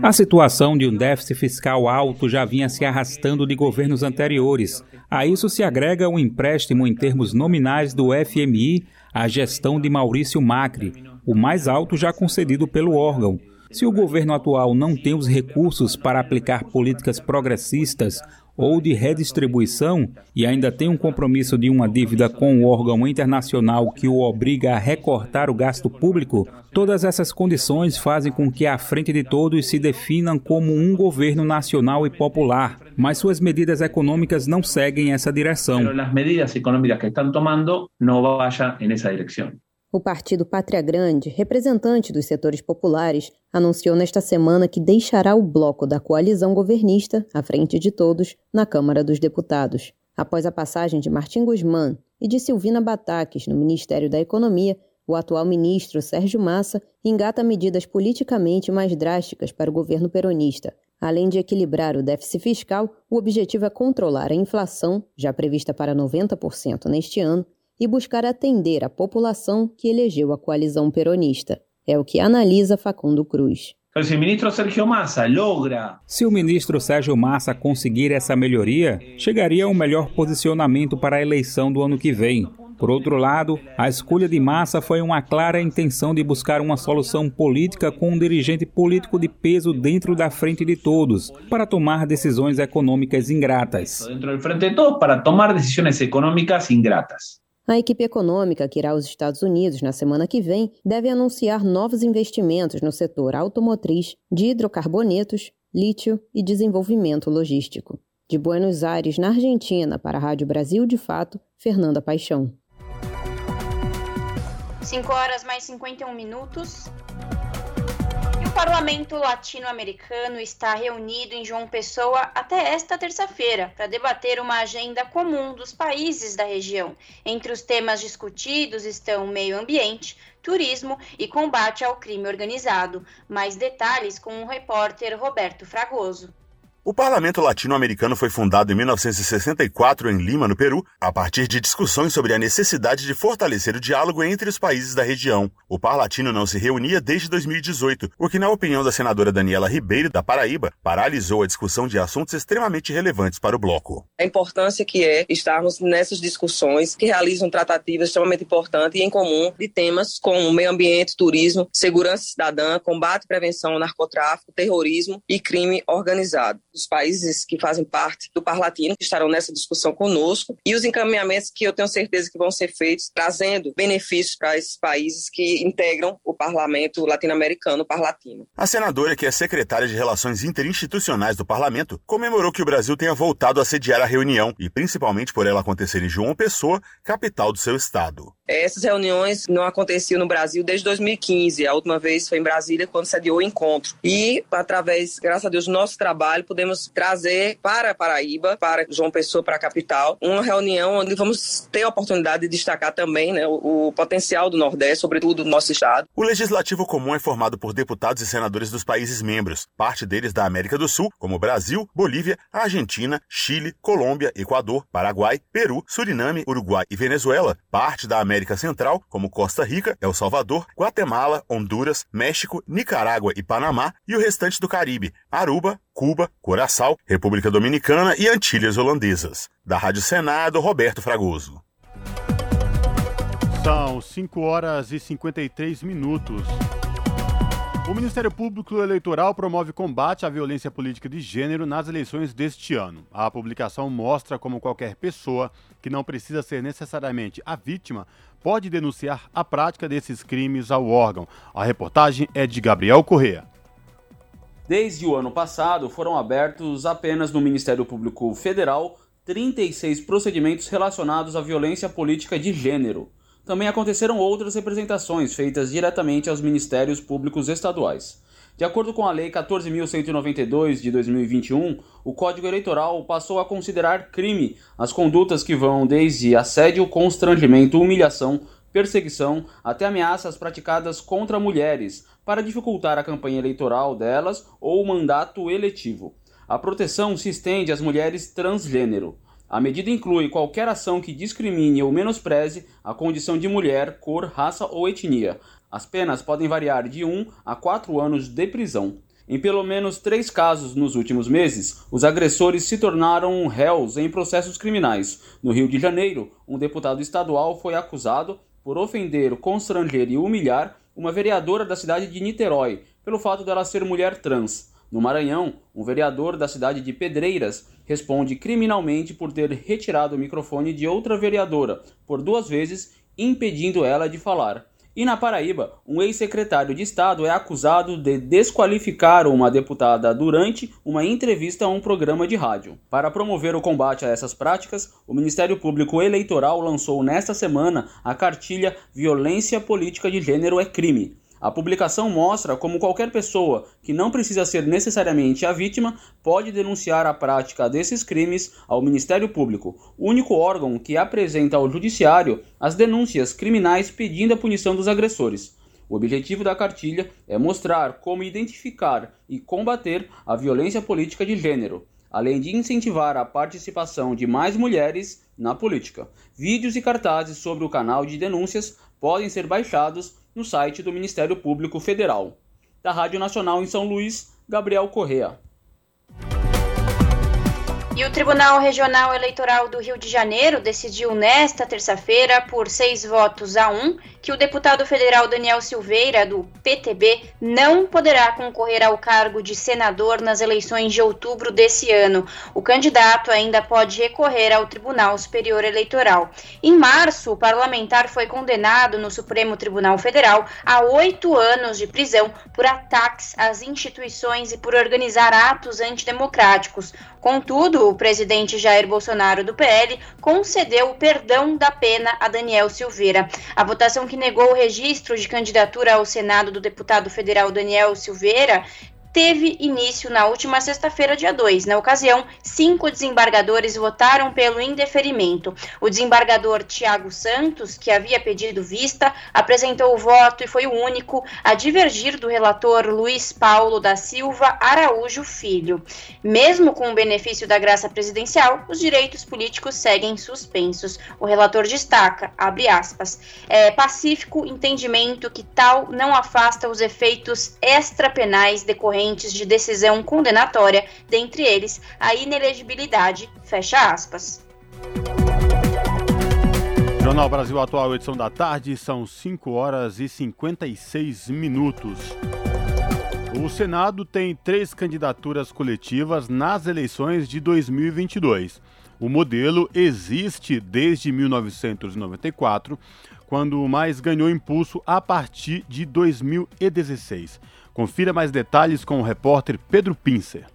A situação de um déficit fiscal alto já vinha se arrastando de governos anteriores. A isso se agrega o um empréstimo em termos nominais do FMI à gestão de Maurício Macri, o mais alto já concedido pelo órgão. Se o governo atual não tem os recursos para aplicar políticas progressistas ou de redistribuição e ainda tem um compromisso de uma dívida com o órgão internacional que o obriga a recortar o gasto público, todas essas condições fazem com que a frente de todos se definam como um governo nacional e popular, mas suas medidas econômicas não seguem essa direção. As medidas econômicas que estão tomando não vão nessa direção. O partido Pátria Grande, representante dos setores populares, anunciou nesta semana que deixará o bloco da coalizão governista, à frente de todos, na Câmara dos Deputados. Após a passagem de Martim Guzmán e de Silvina Bataques no Ministério da Economia, o atual ministro Sérgio Massa engata medidas politicamente mais drásticas para o governo peronista. Além de equilibrar o déficit fiscal, o objetivo é controlar a inflação, já prevista para 90% neste ano, e buscar atender a população que elegeu a coalizão peronista. É o que analisa Facundo Cruz. Se o ministro Sérgio Massa logra. Se o ministro Sérgio Massa conseguir essa melhoria, chegaria a um melhor posicionamento para a eleição do ano que vem. Por outro lado, a escolha de Massa foi uma clara intenção de buscar uma solução política com um dirigente político de peso dentro da frente de todos, para tomar decisões econômicas ingratas. Dentro do frente de todos, para tomar decisões econômicas ingratas. A equipe econômica que irá aos Estados Unidos na semana que vem deve anunciar novos investimentos no setor automotriz, de hidrocarbonetos, lítio e desenvolvimento logístico. De Buenos Aires, na Argentina, para a Rádio Brasil de Fato, Fernanda Paixão. 5 horas mais 51 minutos. Parlamento Latino-Americano está reunido em João Pessoa até esta terça-feira para debater uma agenda comum dos países da região. Entre os temas discutidos estão meio ambiente, turismo e combate ao crime organizado. Mais detalhes com o repórter Roberto Fragoso. O Parlamento Latino-Americano foi fundado em 1964 em Lima, no Peru, a partir de discussões sobre a necessidade de fortalecer o diálogo entre os países da região. O Parlatino não se reunia desde 2018, o que, na opinião da senadora Daniela Ribeiro, da Paraíba, paralisou a discussão de assuntos extremamente relevantes para o bloco. A importância que é estarmos nessas discussões que realizam tratativas extremamente importantes e em comum de temas como meio ambiente, turismo, segurança cidadã, combate e prevenção ao narcotráfico, terrorismo e crime organizado dos países que fazem parte do Parlatino, que estarão nessa discussão conosco, e os encaminhamentos que eu tenho certeza que vão ser feitos, trazendo benefícios para esses países que integram o Parlamento latino-americano, o Parlatino. A senadora, que é secretária de Relações Interinstitucionais do Parlamento, comemorou que o Brasil tenha voltado a sediar a reunião, e principalmente por ela acontecer em João Pessoa, capital do seu estado. Essas reuniões não aconteciam no Brasil desde 2015. A última vez foi em Brasília, quando sediou o encontro. E, através, graças a Deus, do nosso trabalho, podemos trazer para Paraíba, para João Pessoa, para a capital, uma reunião onde vamos ter a oportunidade de destacar também né, o, o potencial do Nordeste, sobretudo do nosso estado. O Legislativo Comum é formado por deputados e senadores dos países membros, parte deles da América do Sul, como Brasil, Bolívia, Argentina, Chile, Colômbia, Equador, Paraguai, Peru, Suriname, Uruguai e Venezuela, parte da América Central, como Costa Rica, El Salvador, Guatemala, Honduras, México, Nicarágua e Panamá, e o restante do Caribe, Aruba, Cuba, Curaçao, República Dominicana e Antilhas Holandesas. Da Rádio Senado, Roberto Fragoso. São 5 horas e 53 minutos. O Ministério Público Eleitoral promove combate à violência política de gênero nas eleições deste ano. A publicação mostra como qualquer pessoa, que não precisa ser necessariamente a vítima, pode denunciar a prática desses crimes ao órgão. A reportagem é de Gabriel Correa. Desde o ano passado, foram abertos apenas no Ministério Público Federal 36 procedimentos relacionados à violência política de gênero também aconteceram outras representações feitas diretamente aos ministérios públicos estaduais. De acordo com a Lei 14.192 de 2021, o Código Eleitoral passou a considerar crime as condutas que vão desde assédio, constrangimento, humilhação, perseguição até ameaças praticadas contra mulheres para dificultar a campanha eleitoral delas ou o mandato eletivo. A proteção se estende às mulheres transgênero. A medida inclui qualquer ação que discrimine ou menospreze a condição de mulher, cor, raça ou etnia, As penas podem variar de 1 a 4 anos de prisão. Em pelo menos três casos nos últimos meses, os agressores se tornaram réus em processos criminais. No Rio de Janeiro, um deputado estadual foi acusado por ofender, constranger e humilhar uma vereadora da cidade de Niterói, pelo fato dela ser mulher trans. No Maranhão, um vereador da cidade de Pedreiras responde criminalmente por ter retirado o microfone de outra vereadora por duas vezes, impedindo ela de falar. E na Paraíba, um ex-secretário de Estado é acusado de desqualificar uma deputada durante uma entrevista a um programa de rádio. Para promover o combate a essas práticas, o Ministério Público Eleitoral lançou nesta semana a cartilha Violência Política de Gênero é Crime. A publicação mostra como qualquer pessoa, que não precisa ser necessariamente a vítima, pode denunciar a prática desses crimes ao Ministério Público, único órgão que apresenta ao Judiciário as denúncias criminais pedindo a punição dos agressores. O objetivo da cartilha é mostrar como identificar e combater a violência política de gênero, além de incentivar a participação de mais mulheres na política. Vídeos e cartazes sobre o canal de denúncias podem ser baixados no site do Ministério Público Federal. Da Rádio Nacional em São Luís, Gabriel Correa. E o Tribunal Regional Eleitoral do Rio de Janeiro decidiu nesta terça-feira, por seis votos a um, que o deputado federal Daniel Silveira, do PTB, não poderá concorrer ao cargo de senador nas eleições de outubro desse ano. O candidato ainda pode recorrer ao Tribunal Superior Eleitoral. Em março, o parlamentar foi condenado no Supremo Tribunal Federal a oito anos de prisão por ataques às instituições e por organizar atos antidemocráticos. Contudo, o presidente Jair Bolsonaro do PL concedeu o perdão da pena a Daniel Silveira. A votação que negou o registro de candidatura ao Senado do deputado federal Daniel Silveira teve início na última sexta-feira, dia 2. Na ocasião, cinco desembargadores votaram pelo indeferimento. O desembargador Tiago Santos, que havia pedido vista, apresentou o voto e foi o único a divergir do relator Luiz Paulo da Silva Araújo Filho. Mesmo com o benefício da graça presidencial, os direitos políticos seguem suspensos. O relator destaca, abre aspas, é pacífico entendimento que tal não afasta os efeitos extrapenais decorrentes decorrentes de decisão condenatória, dentre eles a inelegibilidade, fecha aspas. Jornal Brasil Atual, edição da tarde, são 5 horas e 56 minutos. O Senado tem três candidaturas coletivas nas eleições de 2022. O modelo existe desde 1994, quando mais ganhou impulso a partir de 2016. Confira mais detalhes com o repórter Pedro Pincer.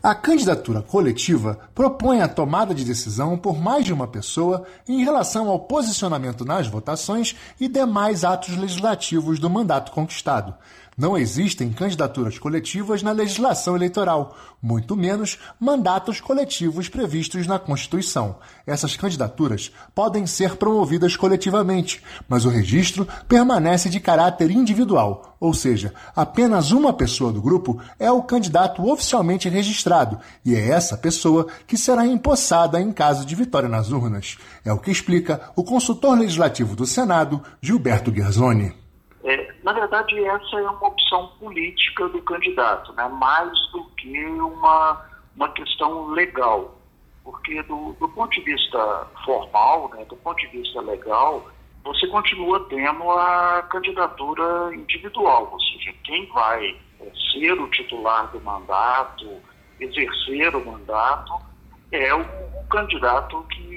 A candidatura coletiva propõe a tomada de decisão por mais de uma pessoa em relação ao posicionamento nas votações e demais atos legislativos do mandato conquistado. Não existem candidaturas coletivas na legislação eleitoral, muito menos mandatos coletivos previstos na Constituição. Essas candidaturas podem ser promovidas coletivamente, mas o registro permanece de caráter individual, ou seja, apenas uma pessoa do grupo é o candidato oficialmente registrado e é essa pessoa que será empossada em caso de vitória nas urnas. É o que explica o consultor legislativo do Senado, Gilberto Guerzoni. É, na verdade, essa é uma opção política do candidato, né? mais do que uma, uma questão legal. Porque, do, do ponto de vista formal, né, do ponto de vista legal, você continua tendo a candidatura individual, ou seja, quem vai é, ser o titular do mandato, exercer o mandato, é o, o candidato que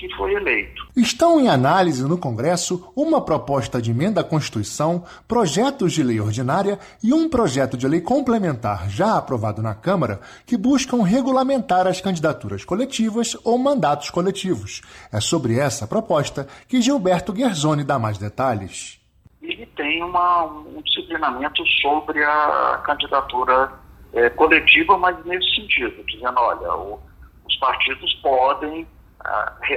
que foi eleito. Estão em análise no Congresso uma proposta de emenda à Constituição, projetos de lei ordinária e um projeto de lei complementar já aprovado na Câmara que buscam regulamentar as candidaturas coletivas ou mandatos coletivos. É sobre essa proposta que Gilberto Guerzoni dá mais detalhes. Ele tem uma, um disciplinamento sobre a candidatura é, coletiva, mas nesse sentido, dizendo, olha, o, partidos podem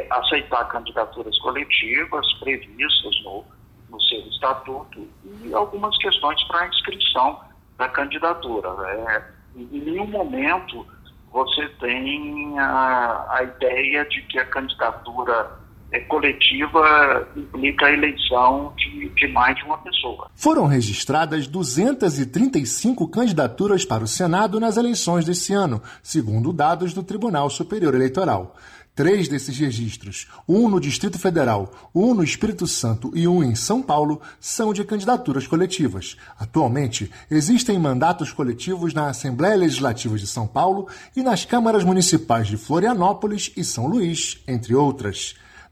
aceitar candidaturas coletivas previstas no, no seu estatuto e algumas questões para a inscrição da candidatura. É, em nenhum momento você tem a, a ideia de que a candidatura é, coletiva implica a eleição de, de mais de uma pessoa. Foram registradas 235 candidaturas para o Senado nas eleições desse ano, segundo dados do Tribunal Superior Eleitoral. Três desses registros, um no Distrito Federal, um no Espírito Santo e um em São Paulo, são de candidaturas coletivas. Atualmente, existem mandatos coletivos na Assembleia Legislativa de São Paulo e nas câmaras municipais de Florianópolis e São Luís, entre outras.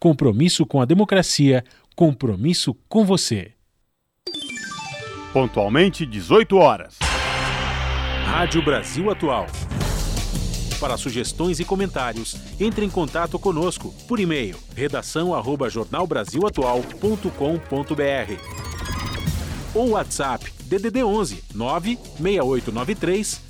compromisso com a democracia, compromisso com você. Pontualmente, 18 horas. Rádio Brasil Atual. Para sugestões e comentários, entre em contato conosco por e-mail redação@jornalbrasilatual.com.br ou WhatsApp DDD 11 96893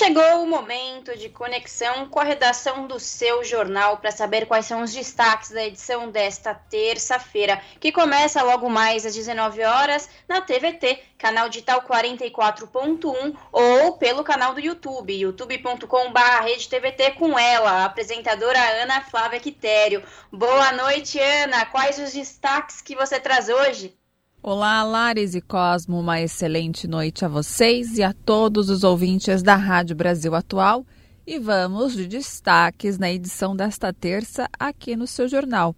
chegou o momento de conexão com a redação do seu jornal para saber quais são os destaques da edição desta terça-feira, que começa logo mais às 19 horas na TVT, canal digital 44.1 ou pelo canal do YouTube, youtube.com/redetvt com ela, a apresentadora Ana Flávia Quitério. Boa noite, Ana. Quais os destaques que você traz hoje? Olá, Lares e Cosmo, uma excelente noite a vocês e a todos os ouvintes da Rádio Brasil Atual. E vamos de destaques na edição desta terça aqui no seu jornal.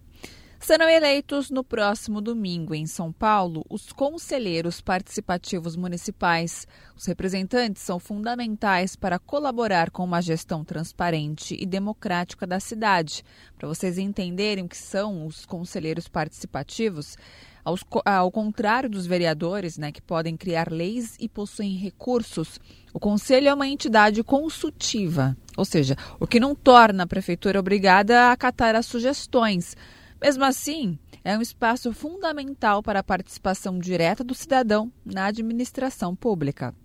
Serão eleitos no próximo domingo em São Paulo os conselheiros participativos municipais. Os representantes são fundamentais para colaborar com uma gestão transparente e democrática da cidade. Para vocês entenderem o que são os conselheiros participativos, aos, ao contrário dos vereadores, né, que podem criar leis e possuem recursos, o Conselho é uma entidade consultiva, ou seja, o que não torna a Prefeitura obrigada a acatar as sugestões. Mesmo assim, é um espaço fundamental para a participação direta do cidadão na administração pública.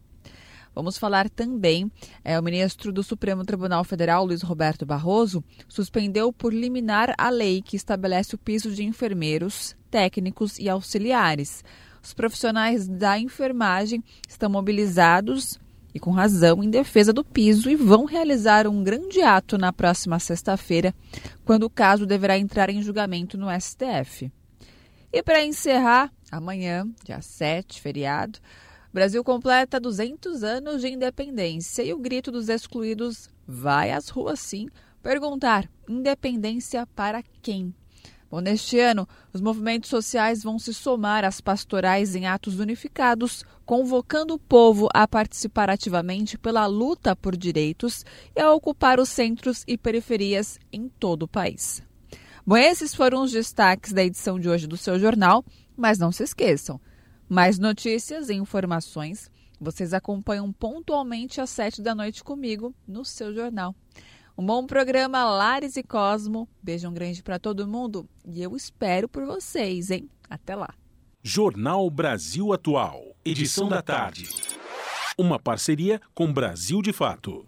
Vamos falar também, é, o ministro do Supremo Tribunal Federal, Luiz Roberto Barroso, suspendeu por liminar a lei que estabelece o piso de enfermeiros, técnicos e auxiliares. Os profissionais da enfermagem estão mobilizados e com razão em defesa do piso e vão realizar um grande ato na próxima sexta-feira, quando o caso deverá entrar em julgamento no STF. E para encerrar, amanhã, dia 7, feriado, o Brasil completa 200 anos de independência e o grito dos excluídos vai às ruas sim perguntar: independência para quem? Bom, neste ano, os movimentos sociais vão se somar às pastorais em atos unificados, convocando o povo a participar ativamente pela luta por direitos e a ocupar os centros e periferias em todo o país. Bom, esses foram os destaques da edição de hoje do seu jornal, mas não se esqueçam. Mais notícias e informações vocês acompanham pontualmente às sete da noite comigo no seu jornal. Um bom programa, Lares e Cosmo. Beijo grande para todo mundo e eu espero por vocês, hein? Até lá. Jornal Brasil Atual, edição da tarde. Uma parceria com Brasil de Fato.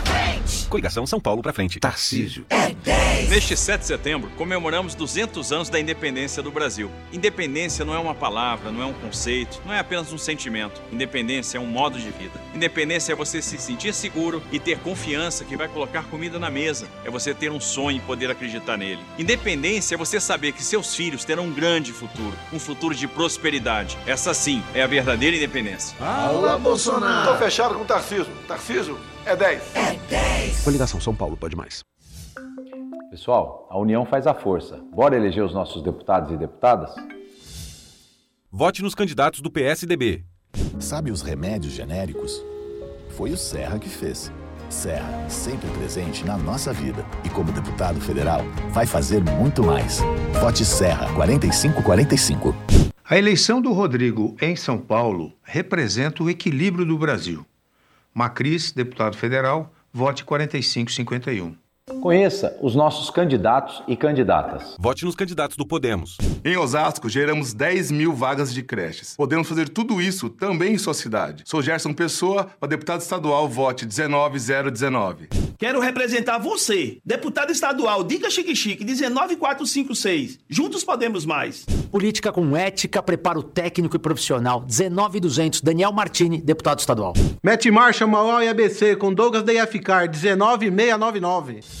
Coligação São Paulo pra frente. Tarcísio. É 10. Neste 7 de setembro, comemoramos 200 anos da independência do Brasil. Independência não é uma palavra, não é um conceito, não é apenas um sentimento. Independência é um modo de vida. Independência é você se sentir seguro e ter confiança que vai colocar comida na mesa. É você ter um sonho e poder acreditar nele. Independência é você saber que seus filhos terão um grande futuro, um futuro de prosperidade. Essa sim é a verdadeira independência. Fala, Bolsonaro! Tô fechado com o Tarcísio. Tarcísio é 10. É 10. Coligação São Paulo pode mais. Pessoal, a união faz a força. Bora eleger os nossos deputados e deputadas? Vote nos candidatos do PSDB. Sabe os remédios genéricos? Foi o Serra que fez. Serra, sempre presente na nossa vida. E como deputado federal, vai fazer muito mais. Vote Serra 4545. A eleição do Rodrigo em São Paulo representa o equilíbrio do Brasil. Macris, deputado federal, vote 4551. Conheça os nossos candidatos e candidatas. Vote nos candidatos do Podemos. Em Osasco, geramos 10 mil vagas de creches. Podemos fazer tudo isso também em sua cidade. Sou Gerson Pessoa, para deputado estadual, vote 19019. Quero representar você, deputado estadual Dica Chique Chique 19456. Juntos podemos mais. Política com ética, preparo técnico e profissional 19200. Daniel Martini, deputado estadual. Mete marcha Mauá e ABC com Douglas Deiaficar 19699.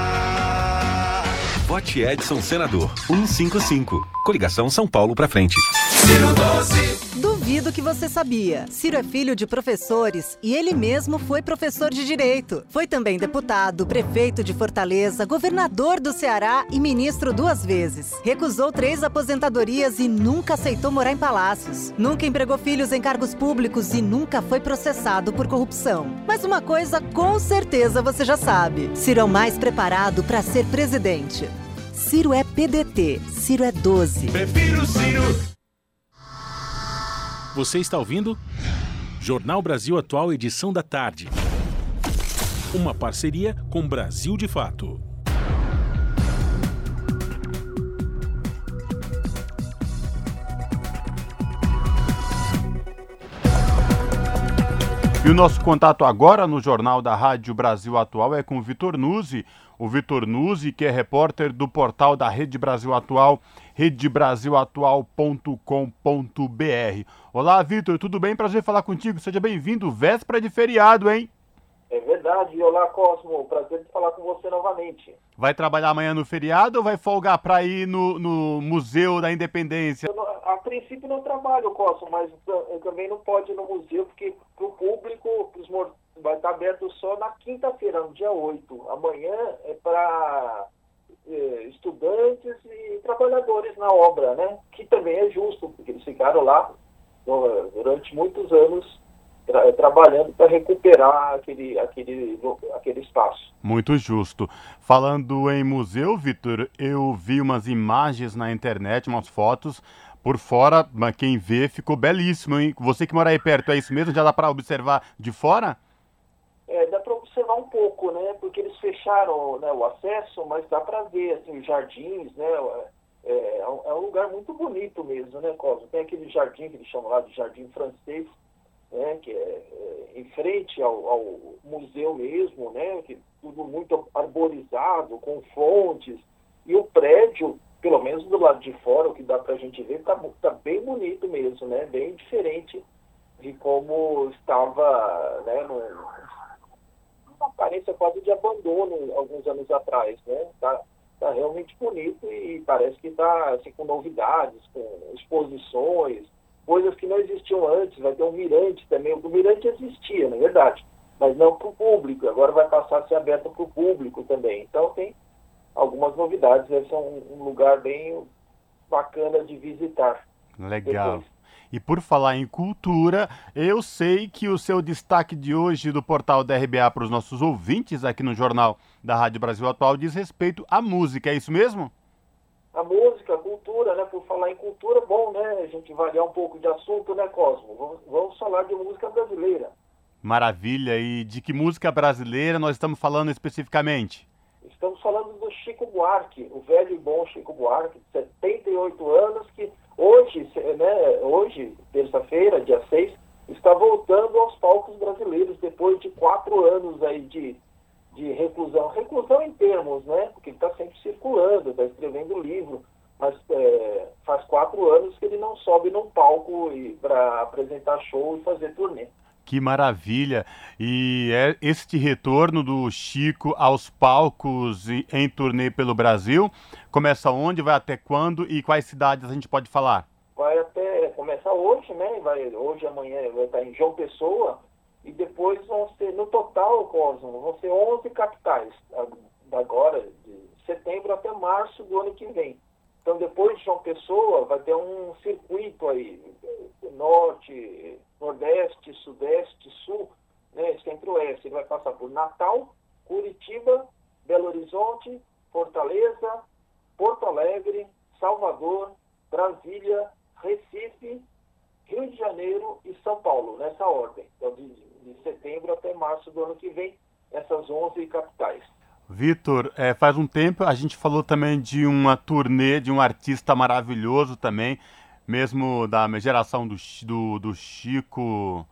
Vote Edson Senador 155. Coligação São Paulo pra frente. Ciro Doce. Duvido que você sabia. Ciro é filho de professores e ele mesmo foi professor de direito. Foi também deputado, prefeito de Fortaleza, governador do Ceará e ministro duas vezes. Recusou três aposentadorias e nunca aceitou morar em palácios. Nunca empregou filhos em cargos públicos e nunca foi processado por corrupção. Mas uma coisa com certeza você já sabe: Ciro é o mais preparado para ser presidente. Ciro é PDT. Ciro é 12. Prefiro Ciro. Você está ouvindo? Jornal Brasil Atual, edição da tarde. Uma parceria com Brasil de Fato. E o nosso contato agora no Jornal da Rádio Brasil Atual é com o Vitor Nuzzi, o Vitor Nuzzi, que é repórter do portal da Rede Brasil Atual, redebrasilatual.com.br. Olá, Vitor, tudo bem? Prazer falar contigo. Seja bem-vindo. Véspera de feriado, hein? É verdade. Olá, Cosmo. Prazer de falar com você novamente. Vai trabalhar amanhã no feriado ou vai folgar para ir no, no Museu da Independência? Não, a princípio não trabalho, Cosmo, mas eu também não pode ir no museu, porque para o público, pros, vai estar aberto só na quinta-feira, no dia 8. Amanhã é para estudantes e trabalhadores na obra, né? Que também é justo, porque eles ficaram lá durante muitos anos tra trabalhando para recuperar aquele, aquele, aquele espaço. Muito justo. Falando em museu, Vitor, eu vi umas imagens na internet, umas fotos. Por fora, quem vê ficou belíssimo, hein? Você que mora aí perto, é isso mesmo? Já dá para observar de fora? É, dá para observar um pouco, né? Porque eles fecharam né, o acesso, mas dá para ver assim, os jardins, né? É, é, um, é, um, lugar muito bonito mesmo, né, Cosmo? Tem aquele jardim que eles chamam lá de jardim francês, né? Que é, é em frente ao, ao, museu mesmo, né? Que tudo muito arborizado, com fontes. E o prédio, pelo menos do lado de fora, o que dá para a gente ver, está tá bem bonito mesmo, né? Bem diferente de como estava né, no, uma aparência quase de abandono alguns anos atrás, né? Tá, tá realmente bonito e parece que está assim, com novidades, com exposições, coisas que não existiam antes. Vai ter um mirante também. O mirante existia, na verdade, mas não para o público. Agora vai passar a ser aberto para o público também. Então tem algumas novidades. Deve ser um, um lugar bem bacana de visitar. Legal. Depois. E por falar em cultura, eu sei que o seu destaque de hoje do portal da RBA para os nossos ouvintes aqui no Jornal da Rádio Brasil Atual diz respeito à música, é isso mesmo? a música, a cultura, né? Por falar em cultura, bom, né? A gente variar um pouco de assunto, né, Cosmo? Vamos, vamos falar de música brasileira. Maravilha. E de que música brasileira nós estamos falando especificamente? Estamos falando do Chico Buarque, o velho e bom Chico Buarque, de 78 anos, que hoje, né, hoje, terça-feira, dia 6, está voltando aos palcos brasileiros depois de quatro anos aí de, de reclusão. Reclusão em termos, né? Porque ele está sempre circulando, está escrevendo livro, mas é, faz quatro anos que ele não sobe num palco para apresentar show e fazer turnê. Que maravilha! E é este retorno do Chico aos palcos e em turnê pelo Brasil começa onde, vai até quando e quais cidades a gente pode falar? Vai até começar hoje, né? Vai hoje amanhã vai estar em João Pessoa e depois vão ser no total, Cosmo, vão ser 11 capitais agora de setembro até março do ano que vem. Então depois de João Pessoa vai ter um circuito aí norte, nordeste, sudeste, sul, né, centro-oeste. Ele vai passar por Natal, Curitiba, Belo Horizonte, Fortaleza, Porto Alegre, Salvador, Brasília, Recife, Rio de Janeiro e São Paulo, nessa ordem. Então, de, de setembro até março do ano que vem, essas 11 capitais. Vitor, é, faz um tempo a gente falou também de uma turnê de um artista maravilhoso também, mesmo da geração do, do, do Chico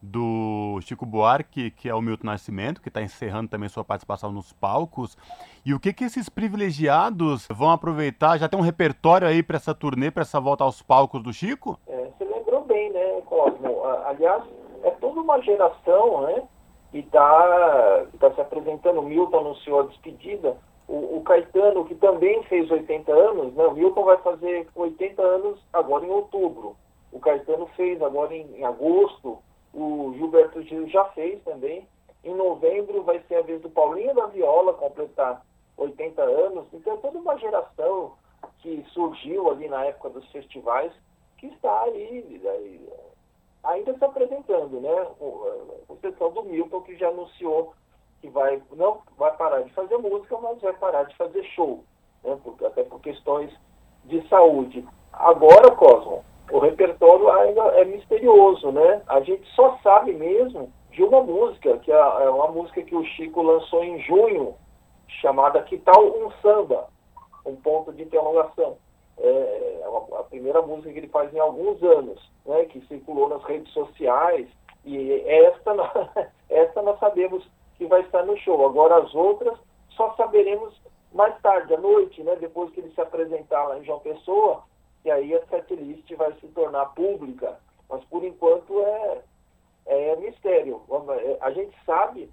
do Chico Buarque, que é o Milton Nascimento, que está encerrando também sua participação nos palcos. E o que que esses privilegiados vão aproveitar? Já tem um repertório aí para essa turnê, para essa volta aos palcos do Chico? É, você lembrou bem, né, Cosmo? Aliás, é toda uma geração, né, que está tá se apresentando. Milton anunciou a despedida. O, o, Caetano, que também fez 80 anos, né, Milton vai fazer 80 anos agora em outubro. O Caetano fez agora em, em agosto o Gilberto Gil já fez também. Em novembro vai ser a vez do Paulinho da Viola completar 80 anos. Então toda uma geração que surgiu ali na época dos festivais que está aí, aí ainda se apresentando, né? Com exceção do Milton, que já anunciou que vai, não vai parar de fazer música, mas vai parar de fazer show, né? Porque, até por questões de saúde. Agora, Cosmo, o repertório ainda é misterioso, né? A gente só sabe mesmo de uma música, que é, é uma música que o Chico lançou em junho, chamada Que Tal um Samba? Um ponto de interrogação. É, é a primeira música que ele faz em alguns anos, né? Que circulou nas redes sociais. E esta, esta nós sabemos que vai estar no show. Agora as outras só saberemos mais tarde, à noite, né? Depois que ele se apresentar lá em João Pessoa, e aí a setlist vai se tornar pública, mas por enquanto é, é mistério. É, a gente sabe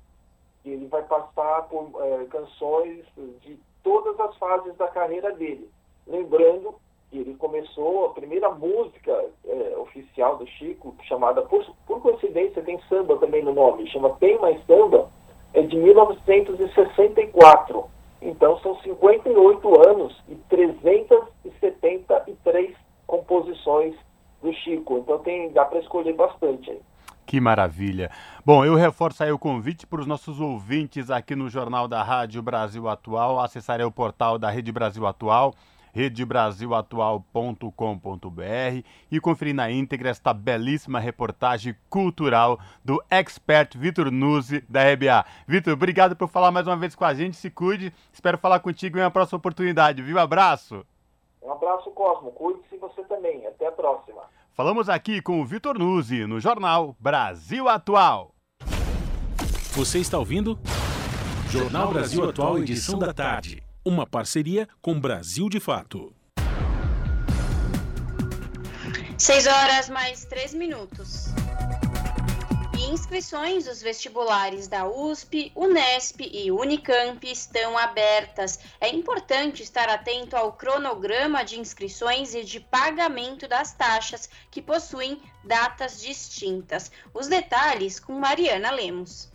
que ele vai passar por é, canções de todas as fases da carreira dele. Lembrando que ele começou, a primeira música é, oficial do Chico, chamada, por, por coincidência, tem samba também no nome, chama Tem Mais Samba, é de 1964. Então são 58 anos e 373 composições do Chico. Então tem, dá para escolher bastante aí. Que maravilha. Bom, eu reforço aí o convite para os nossos ouvintes aqui no Jornal da Rádio Brasil Atual, acessarem o portal da Rede Brasil Atual redebrasilatual.com.br e conferir na íntegra esta belíssima reportagem cultural do expert Vitor Nuzzi, da EBA. Vitor, obrigado por falar mais uma vez com a gente, se cuide, espero falar contigo em uma próxima oportunidade, viu? Abraço! Um abraço, Cosmo, cuide-se você também, até a próxima. Falamos aqui com o Vitor Nuzzi, no Jornal Brasil Atual. Você está ouvindo? Jornal Brasil Atual, edição da tarde uma parceria com Brasil de Fato. 6 horas mais 3 minutos. E inscrições dos vestibulares da USP, Unesp e Unicamp estão abertas. É importante estar atento ao cronograma de inscrições e de pagamento das taxas que possuem datas distintas. Os detalhes com Mariana Lemos.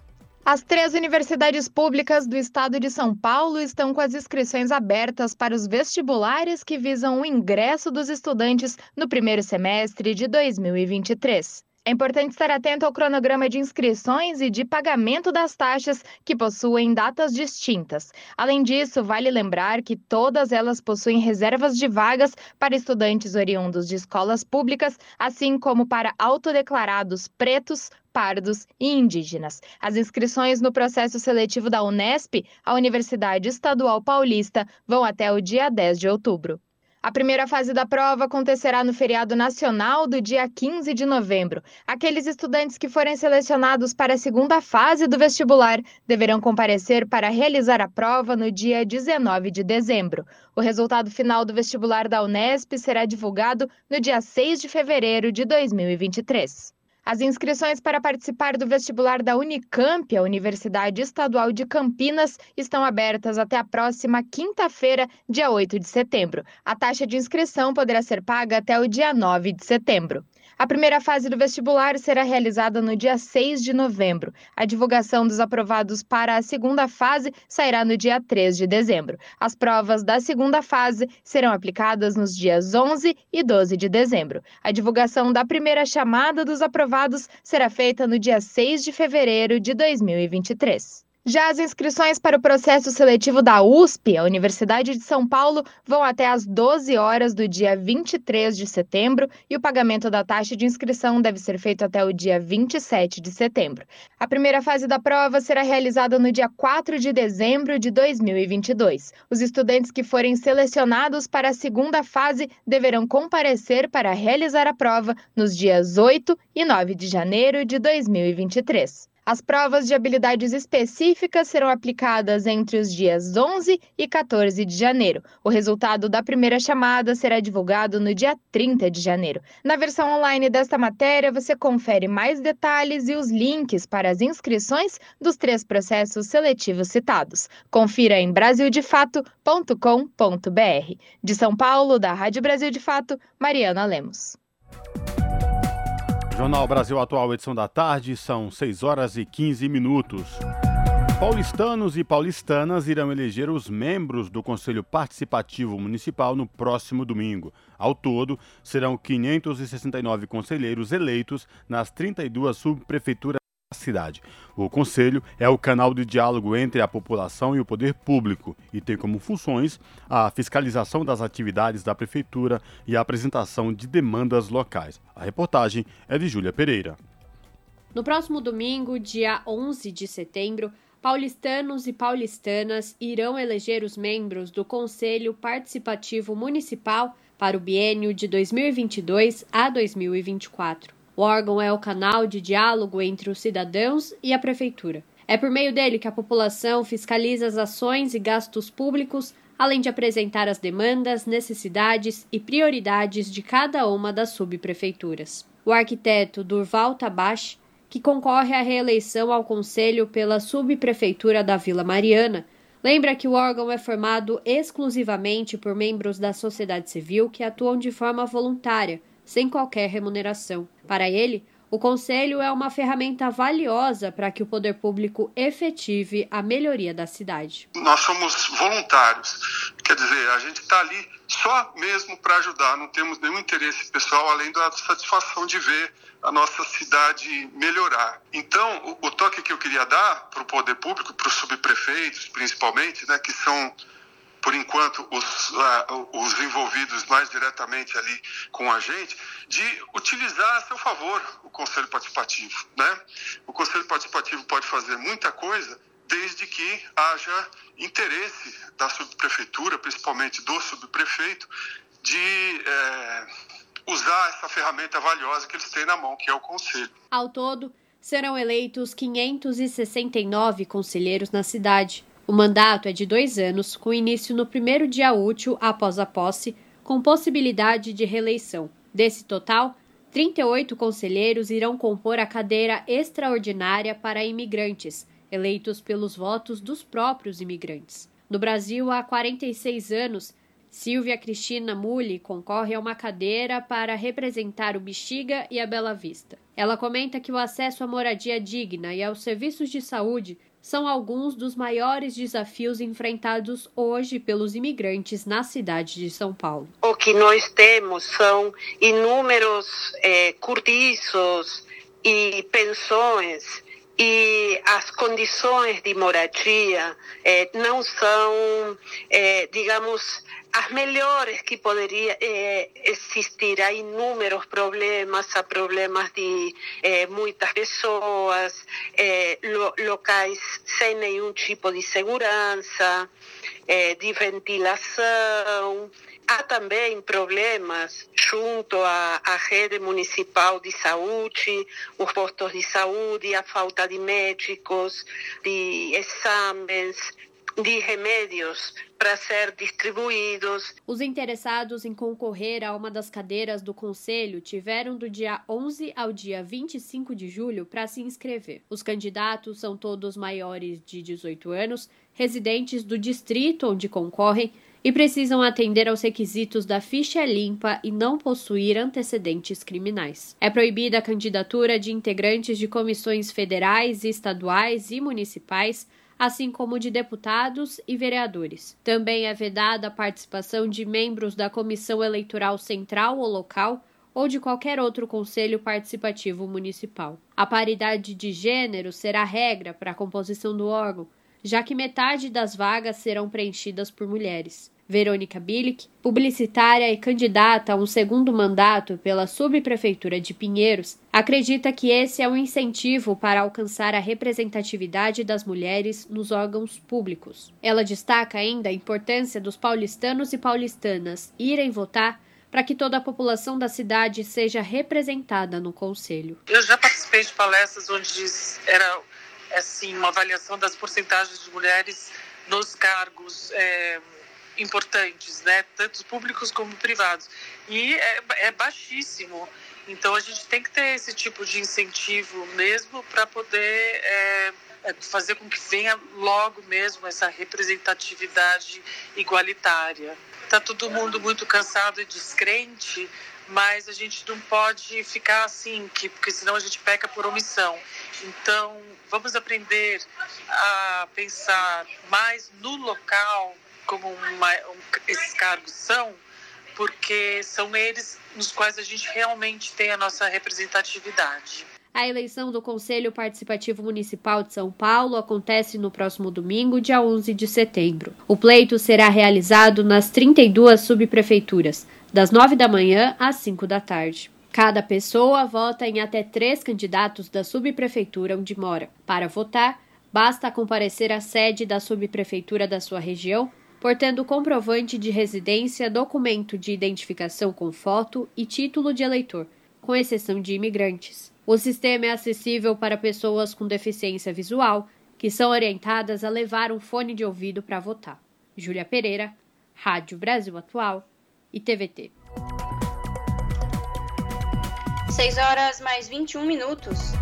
As três universidades públicas do estado de São Paulo estão com as inscrições abertas para os vestibulares que visam o ingresso dos estudantes no primeiro semestre de 2023. É importante estar atento ao cronograma de inscrições e de pagamento das taxas que possuem datas distintas. Além disso, vale lembrar que todas elas possuem reservas de vagas para estudantes oriundos de escolas públicas, assim como para autodeclarados pretos, pardos e indígenas. As inscrições no processo seletivo da Unesp, a Universidade Estadual Paulista, vão até o dia 10 de outubro. A primeira fase da prova acontecerá no feriado nacional do dia 15 de novembro. Aqueles estudantes que forem selecionados para a segunda fase do vestibular deverão comparecer para realizar a prova no dia 19 de dezembro. O resultado final do vestibular da Unesp será divulgado no dia 6 de fevereiro de 2023. As inscrições para participar do vestibular da Unicamp, a Universidade Estadual de Campinas, estão abertas até a próxima quinta-feira, dia 8 de setembro. A taxa de inscrição poderá ser paga até o dia 9 de setembro. A primeira fase do vestibular será realizada no dia 6 de novembro. A divulgação dos aprovados para a segunda fase sairá no dia 3 de dezembro. As provas da segunda fase serão aplicadas nos dias 11 e 12 de dezembro. A divulgação da primeira chamada dos aprovados será feita no dia 6 de fevereiro de 2023. Já as inscrições para o processo seletivo da USP, a Universidade de São Paulo, vão até às 12 horas do dia 23 de setembro e o pagamento da taxa de inscrição deve ser feito até o dia 27 de setembro. A primeira fase da prova será realizada no dia 4 de dezembro de 2022. Os estudantes que forem selecionados para a segunda fase deverão comparecer para realizar a prova nos dias 8 e 9 de janeiro de 2023. As provas de habilidades específicas serão aplicadas entre os dias 11 e 14 de janeiro. O resultado da primeira chamada será divulgado no dia 30 de janeiro. Na versão online desta matéria, você confere mais detalhes e os links para as inscrições dos três processos seletivos citados. Confira em brasildefato.com.br. De São Paulo, da Rádio Brasil de Fato, Mariana Lemos. Jornal Brasil Atual, edição da tarde, são 6 horas e 15 minutos. Paulistanos e paulistanas irão eleger os membros do Conselho Participativo Municipal no próximo domingo. Ao todo, serão 569 conselheiros eleitos nas 32 subprefeituras cidade. O Conselho é o canal de diálogo entre a população e o poder público e tem como funções a fiscalização das atividades da Prefeitura e a apresentação de demandas locais. A reportagem é de Júlia Pereira. No próximo domingo, dia 11 de setembro, paulistanos e paulistanas irão eleger os membros do Conselho Participativo Municipal para o biênio de 2022 a 2024. O órgão é o canal de diálogo entre os cidadãos e a prefeitura. É por meio dele que a população fiscaliza as ações e gastos públicos, além de apresentar as demandas, necessidades e prioridades de cada uma das subprefeituras. O arquiteto Durval Tabash, que concorre à reeleição ao conselho pela subprefeitura da Vila Mariana, lembra que o órgão é formado exclusivamente por membros da sociedade civil que atuam de forma voluntária, sem qualquer remuneração. Para ele, o Conselho é uma ferramenta valiosa para que o poder público efetive a melhoria da cidade. Nós somos voluntários, quer dizer, a gente está ali só mesmo para ajudar, não temos nenhum interesse pessoal além da satisfação de ver a nossa cidade melhorar. Então, o, toque que eu queria dar para o poder público, para os subprefeitos principalmente, né, que são por enquanto, os, uh, os envolvidos mais diretamente ali com a gente, de utilizar a seu favor o Conselho Participativo. Né? O Conselho Participativo pode fazer muita coisa desde que haja interesse da subprefeitura, principalmente do subprefeito, de é, usar essa ferramenta valiosa que eles têm na mão, que é o Conselho. Ao todo, serão eleitos 569 conselheiros na cidade. O mandato é de dois anos, com início no primeiro dia útil após a posse, com possibilidade de reeleição. Desse total, 38 conselheiros irão compor a cadeira extraordinária para imigrantes, eleitos pelos votos dos próprios imigrantes. No Brasil, há 46 anos, Silvia Cristina Muli concorre a uma cadeira para representar o Bexiga e a Bela Vista. Ela comenta que o acesso à moradia digna e aos serviços de saúde são alguns dos maiores desafios enfrentados hoje pelos imigrantes na cidade de São Paulo. O que nós temos são inúmeros é, curtiços e pensões e as condições de moradia eh, não são, eh, digamos, as melhores que poderia eh, existir. Há inúmeros problemas, há problemas de muitas pessoas, lo, locais sem nenhum tipo de segurança, de ventilação. Há também problemas junto à, à, rede municipal de saúde, os postos de saúde, a falta de médicos, de exames, de remédios para ser distribuídos. Os interessados em concorrer a uma das cadeiras do Conselho tiveram do dia 11 ao dia 25 de julho para se inscrever. Os candidatos são todos maiores de 18 anos, residentes do distrito onde concorrem e precisam atender aos requisitos da ficha limpa e não possuir antecedentes criminais. É proibida a candidatura de integrantes de comissões federais, estaduais e municipais, assim como de deputados e vereadores. Também é vedada a participação de membros da Comissão Eleitoral Central ou Local ou de qualquer outro conselho participativo municipal. A paridade de gênero será regra para a composição do órgão, já que metade das vagas serão preenchidas por mulheres. Verônica Bilic, publicitária e candidata a um segundo mandato pela subprefeitura de Pinheiros, acredita que esse é um incentivo para alcançar a representatividade das mulheres nos órgãos públicos. Ela destaca ainda a importância dos paulistanos e paulistanas irem votar para que toda a população da cidade seja representada no conselho. Eu já participei de palestras onde era assim uma avaliação das porcentagens de mulheres nos cargos é, importantes, né? Tanto públicos como privados. E é, é baixíssimo. Então a gente tem que ter esse tipo de incentivo mesmo para poder é, é, fazer com que venha logo mesmo essa representatividade igualitária. Está todo mundo muito cansado e descrente, mas a gente não pode ficar assim, que, porque senão a gente peca por omissão. Então, vamos aprender a pensar mais no local, como uma, um, esses cargos são, porque são eles nos quais a gente realmente tem a nossa representatividade. A eleição do Conselho Participativo Municipal de São Paulo acontece no próximo domingo, dia 11 de setembro. O pleito será realizado nas 32 subprefeituras, das 9 da manhã às 5 da tarde. Cada pessoa vota em até três candidatos da subprefeitura onde mora. Para votar, basta comparecer à sede da subprefeitura da sua região portando comprovante de residência, documento de identificação com foto e título de eleitor, com exceção de imigrantes. O sistema é acessível para pessoas com deficiência visual, que são orientadas a levar um fone de ouvido para votar. Júlia Pereira, Rádio Brasil Atual e TVT. 6 horas mais 21 minutos.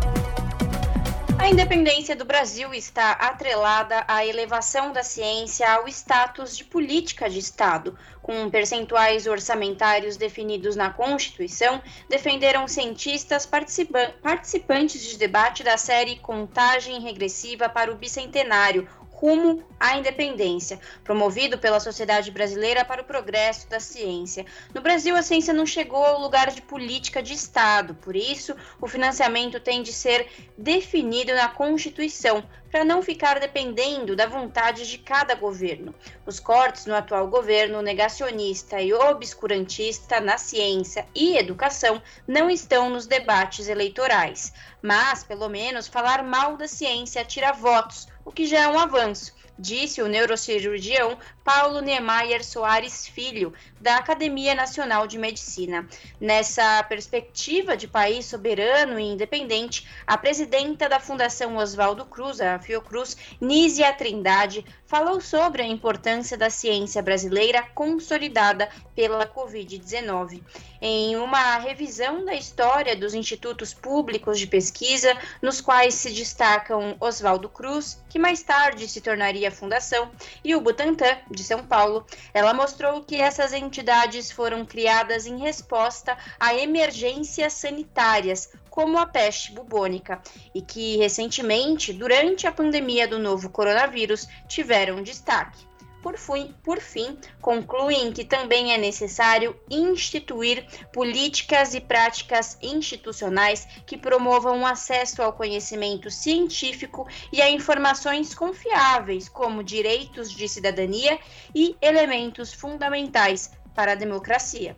A independência do Brasil está atrelada à elevação da ciência ao status de política de Estado. Com percentuais orçamentários definidos na Constituição, defenderam cientistas participantes de debate da série Contagem Regressiva para o Bicentenário, rumo à independência, promovido pela Sociedade Brasileira para o Progresso da Ciência. No Brasil, a ciência não chegou ao lugar de política de Estado, por isso, o financiamento tem de ser definido na Constituição, para não ficar dependendo da vontade de cada governo. Os cortes no atual governo negacionista e obscurantista na ciência e educação não estão nos debates eleitorais, mas, pelo menos, falar mal da ciência tira votos o que já é um avanço, disse o neurocirurgião Paulo Niemeyer Soares Filho, da Academia Nacional de Medicina. Nessa perspectiva de país soberano e independente, a presidenta da Fundação Oswaldo Cruz, a Fiocruz, Nízia Trindade, falou sobre a importância da ciência brasileira consolidada pela Covid-19. Em uma revisão da história dos institutos públicos de pesquisa, nos quais se destacam Oswaldo Cruz, que mais tarde se tornaria Fundação, e o Butantan, de São Paulo, ela mostrou que essas entidades foram criadas em resposta a emergências sanitárias, como a peste bubônica, e que recentemente, durante a pandemia do novo coronavírus, tiveram destaque. Por fim, por fim, concluem que também é necessário instituir políticas e práticas institucionais que promovam o acesso ao conhecimento científico e a informações confiáveis, como direitos de cidadania e elementos fundamentais para a democracia.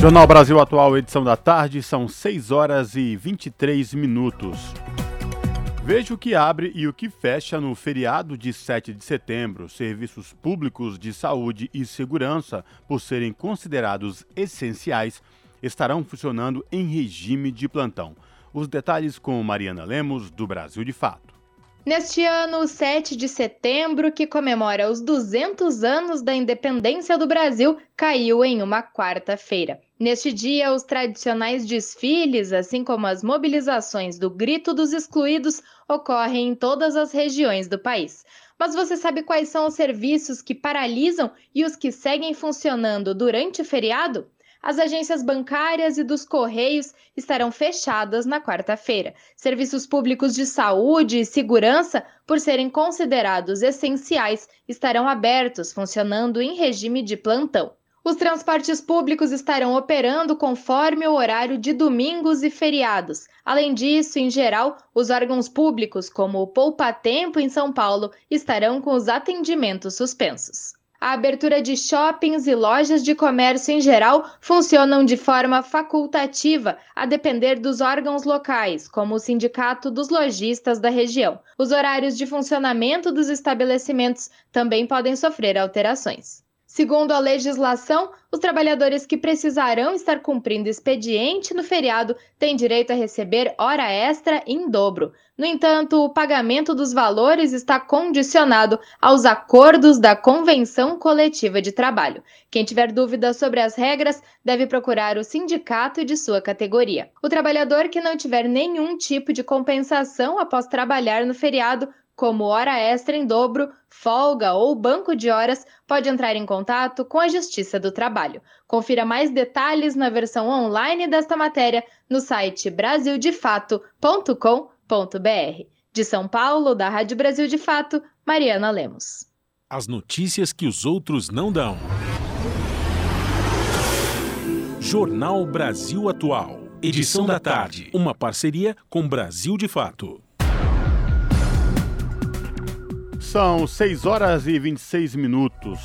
Jornal Brasil Atual, edição da tarde, são 6 horas e 23 minutos. Veja o que abre e o que fecha no feriado de 7 de setembro. Serviços públicos de saúde e segurança, por serem considerados essenciais, estarão funcionando em regime de plantão. Os detalhes com Mariana Lemos, do Brasil de Fato. Neste ano, 7 de setembro, que comemora os 200 anos da independência do Brasil, caiu em uma quarta-feira. Neste dia, os tradicionais desfiles, assim como as mobilizações do Grito dos Excluídos, ocorrem em todas as regiões do país. Mas você sabe quais são os serviços que paralisam e os que seguem funcionando durante o feriado? As agências bancárias e dos Correios estarão fechadas na quarta-feira. Serviços públicos de saúde e segurança, por serem considerados essenciais, estarão abertos, funcionando em regime de plantão. Os transportes públicos estarão operando conforme o horário de domingos e feriados. Além disso, em geral, os órgãos públicos, como o Poupa Tempo em São Paulo, estarão com os atendimentos suspensos. A abertura de shoppings e lojas de comércio em geral funcionam de forma facultativa, a depender dos órgãos locais, como o Sindicato dos Lojistas da região. Os horários de funcionamento dos estabelecimentos também podem sofrer alterações. Segundo a legislação, os trabalhadores que precisarão estar cumprindo expediente no feriado têm direito a receber hora extra em dobro. No entanto, o pagamento dos valores está condicionado aos acordos da Convenção Coletiva de Trabalho. Quem tiver dúvidas sobre as regras deve procurar o sindicato de sua categoria. O trabalhador que não tiver nenhum tipo de compensação após trabalhar no feriado como hora extra em dobro, folga ou banco de horas, pode entrar em contato com a Justiça do Trabalho. Confira mais detalhes na versão online desta matéria no site brasildefato.com.br. De São Paulo, da Rádio Brasil de Fato, Mariana Lemos. As notícias que os outros não dão. Jornal Brasil Atual. Edição da tarde. Uma parceria com Brasil de Fato. São 6 horas e 26 minutos.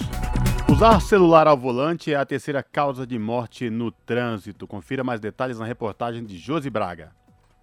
Usar celular ao volante é a terceira causa de morte no trânsito. Confira mais detalhes na reportagem de Josi Braga.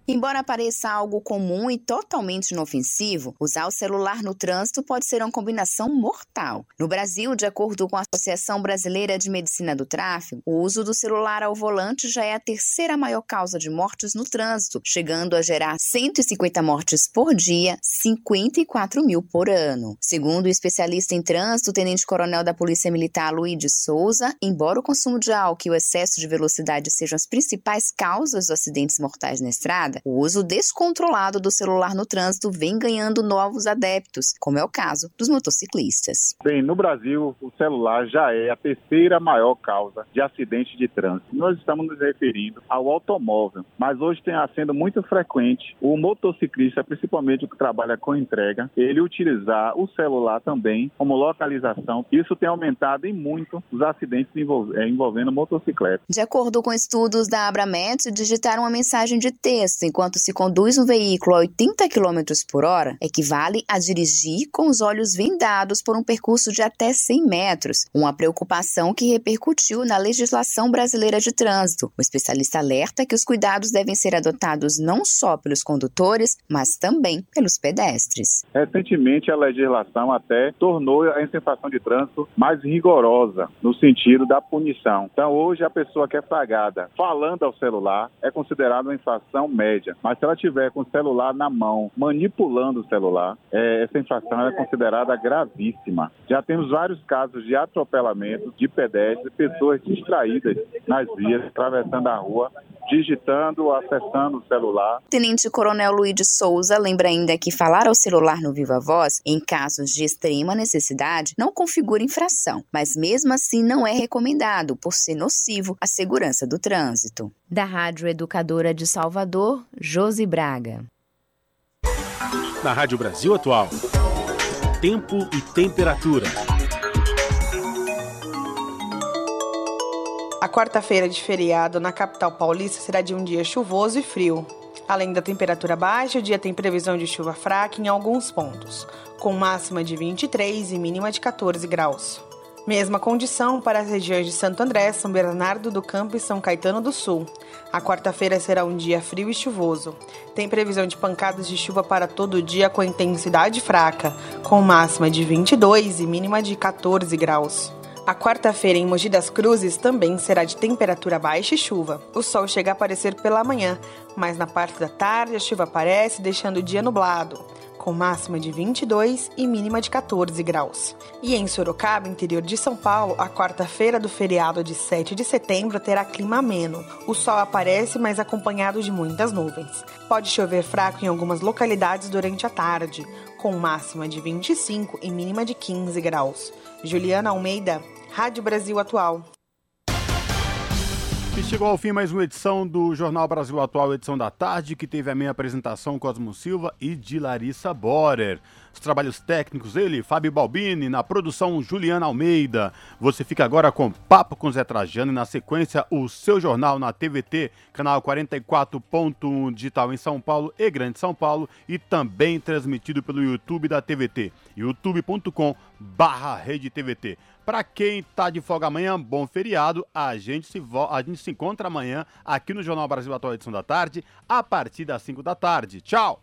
Embora pareça algo comum e totalmente inofensivo, usar o celular no trânsito pode ser uma combinação mortal. No Brasil, de acordo com a Associação Brasileira de Medicina do Tráfego, o uso do celular ao volante já é a terceira maior causa de mortes no trânsito, chegando a gerar 150 mortes por dia, 54 mil por ano. Segundo o especialista em trânsito, tenente-coronel da Polícia Militar Luiz de Souza, embora o consumo de álcool e o excesso de velocidade sejam as principais causas dos acidentes mortais na estrada, o uso descontrolado do celular no trânsito vem ganhando novos adeptos, como é o caso dos motociclistas. Bem, no Brasil, o celular já é a terceira maior causa de acidente de trânsito. Nós estamos nos referindo ao automóvel, mas hoje tem sendo muito frequente o motociclista, principalmente o que trabalha com entrega, ele utilizar o celular também como localização. Isso tem aumentado em muito os acidentes eh, envolvendo motocicleta. De acordo com estudos da Abramet, digitar uma mensagem de texto enquanto se conduz um veículo a 80 km por hora equivale a dirigir com os olhos vendados por um percurso de até 100 metros, uma preocupação que repercutiu na legislação brasileira de trânsito. O especialista alerta que os cuidados devem ser adotados não só pelos condutores, mas também pelos pedestres. Recentemente, a legislação até tornou a infração de trânsito mais rigorosa no sentido da punição. Então, hoje, a pessoa que é flagrada falando ao celular é considerada uma infração média média. Mas se ela tiver com o celular na mão, manipulando o celular, é, essa infração é considerada gravíssima. Já temos vários casos de atropelamento de pedestres, pessoas distraídas nas vias, atravessando a rua digitando, acessando o celular. Tenente Coronel Luiz de Souza lembra ainda que falar ao celular no Viva Voz, em casos de extrema necessidade, não configura infração, mas mesmo assim não é recomendado por ser nocivo à segurança do trânsito. Da Rádio Educadora de Salvador, Josi Braga. Na Rádio Brasil Atual, tempo e temperatura. A quarta-feira de feriado na capital paulista será de um dia chuvoso e frio. Além da temperatura baixa, o dia tem previsão de chuva fraca em alguns pontos, com máxima de 23 e mínima de 14 graus. Mesma condição para as regiões de Santo André, São Bernardo do Campo e São Caetano do Sul. A quarta-feira será um dia frio e chuvoso. Tem previsão de pancadas de chuva para todo o dia com intensidade fraca, com máxima de 22 e mínima de 14 graus. A quarta-feira em Mogi das Cruzes também será de temperatura baixa e chuva. O sol chega a aparecer pela manhã, mas na parte da tarde a chuva aparece, deixando o dia nublado, com máxima de 22 e mínima de 14 graus. E em Sorocaba, interior de São Paulo, a quarta-feira do feriado de 7 de setembro terá clima ameno. O sol aparece, mas acompanhado de muitas nuvens. Pode chover fraco em algumas localidades durante a tarde, com máxima de 25 e mínima de 15 graus. Juliana Almeida, Rádio Brasil Atual. E chegou ao fim mais uma edição do Jornal Brasil Atual, edição da tarde, que teve a minha apresentação Cosmo Silva e de Larissa Borer. Os trabalhos técnicos, ele, Fábio Balbini, na produção Juliana Almeida. Você fica agora com Papo com Zé Trajano e na sequência o seu jornal na TVT, canal 44.1 digital em São Paulo e Grande São Paulo e também transmitido pelo YouTube da TVT, youtube.com barra rede TVT. Para quem está de folga amanhã, bom feriado. A gente, se a gente se encontra amanhã aqui no Jornal Brasil Atual edição da tarde, a partir das 5 da tarde. Tchau!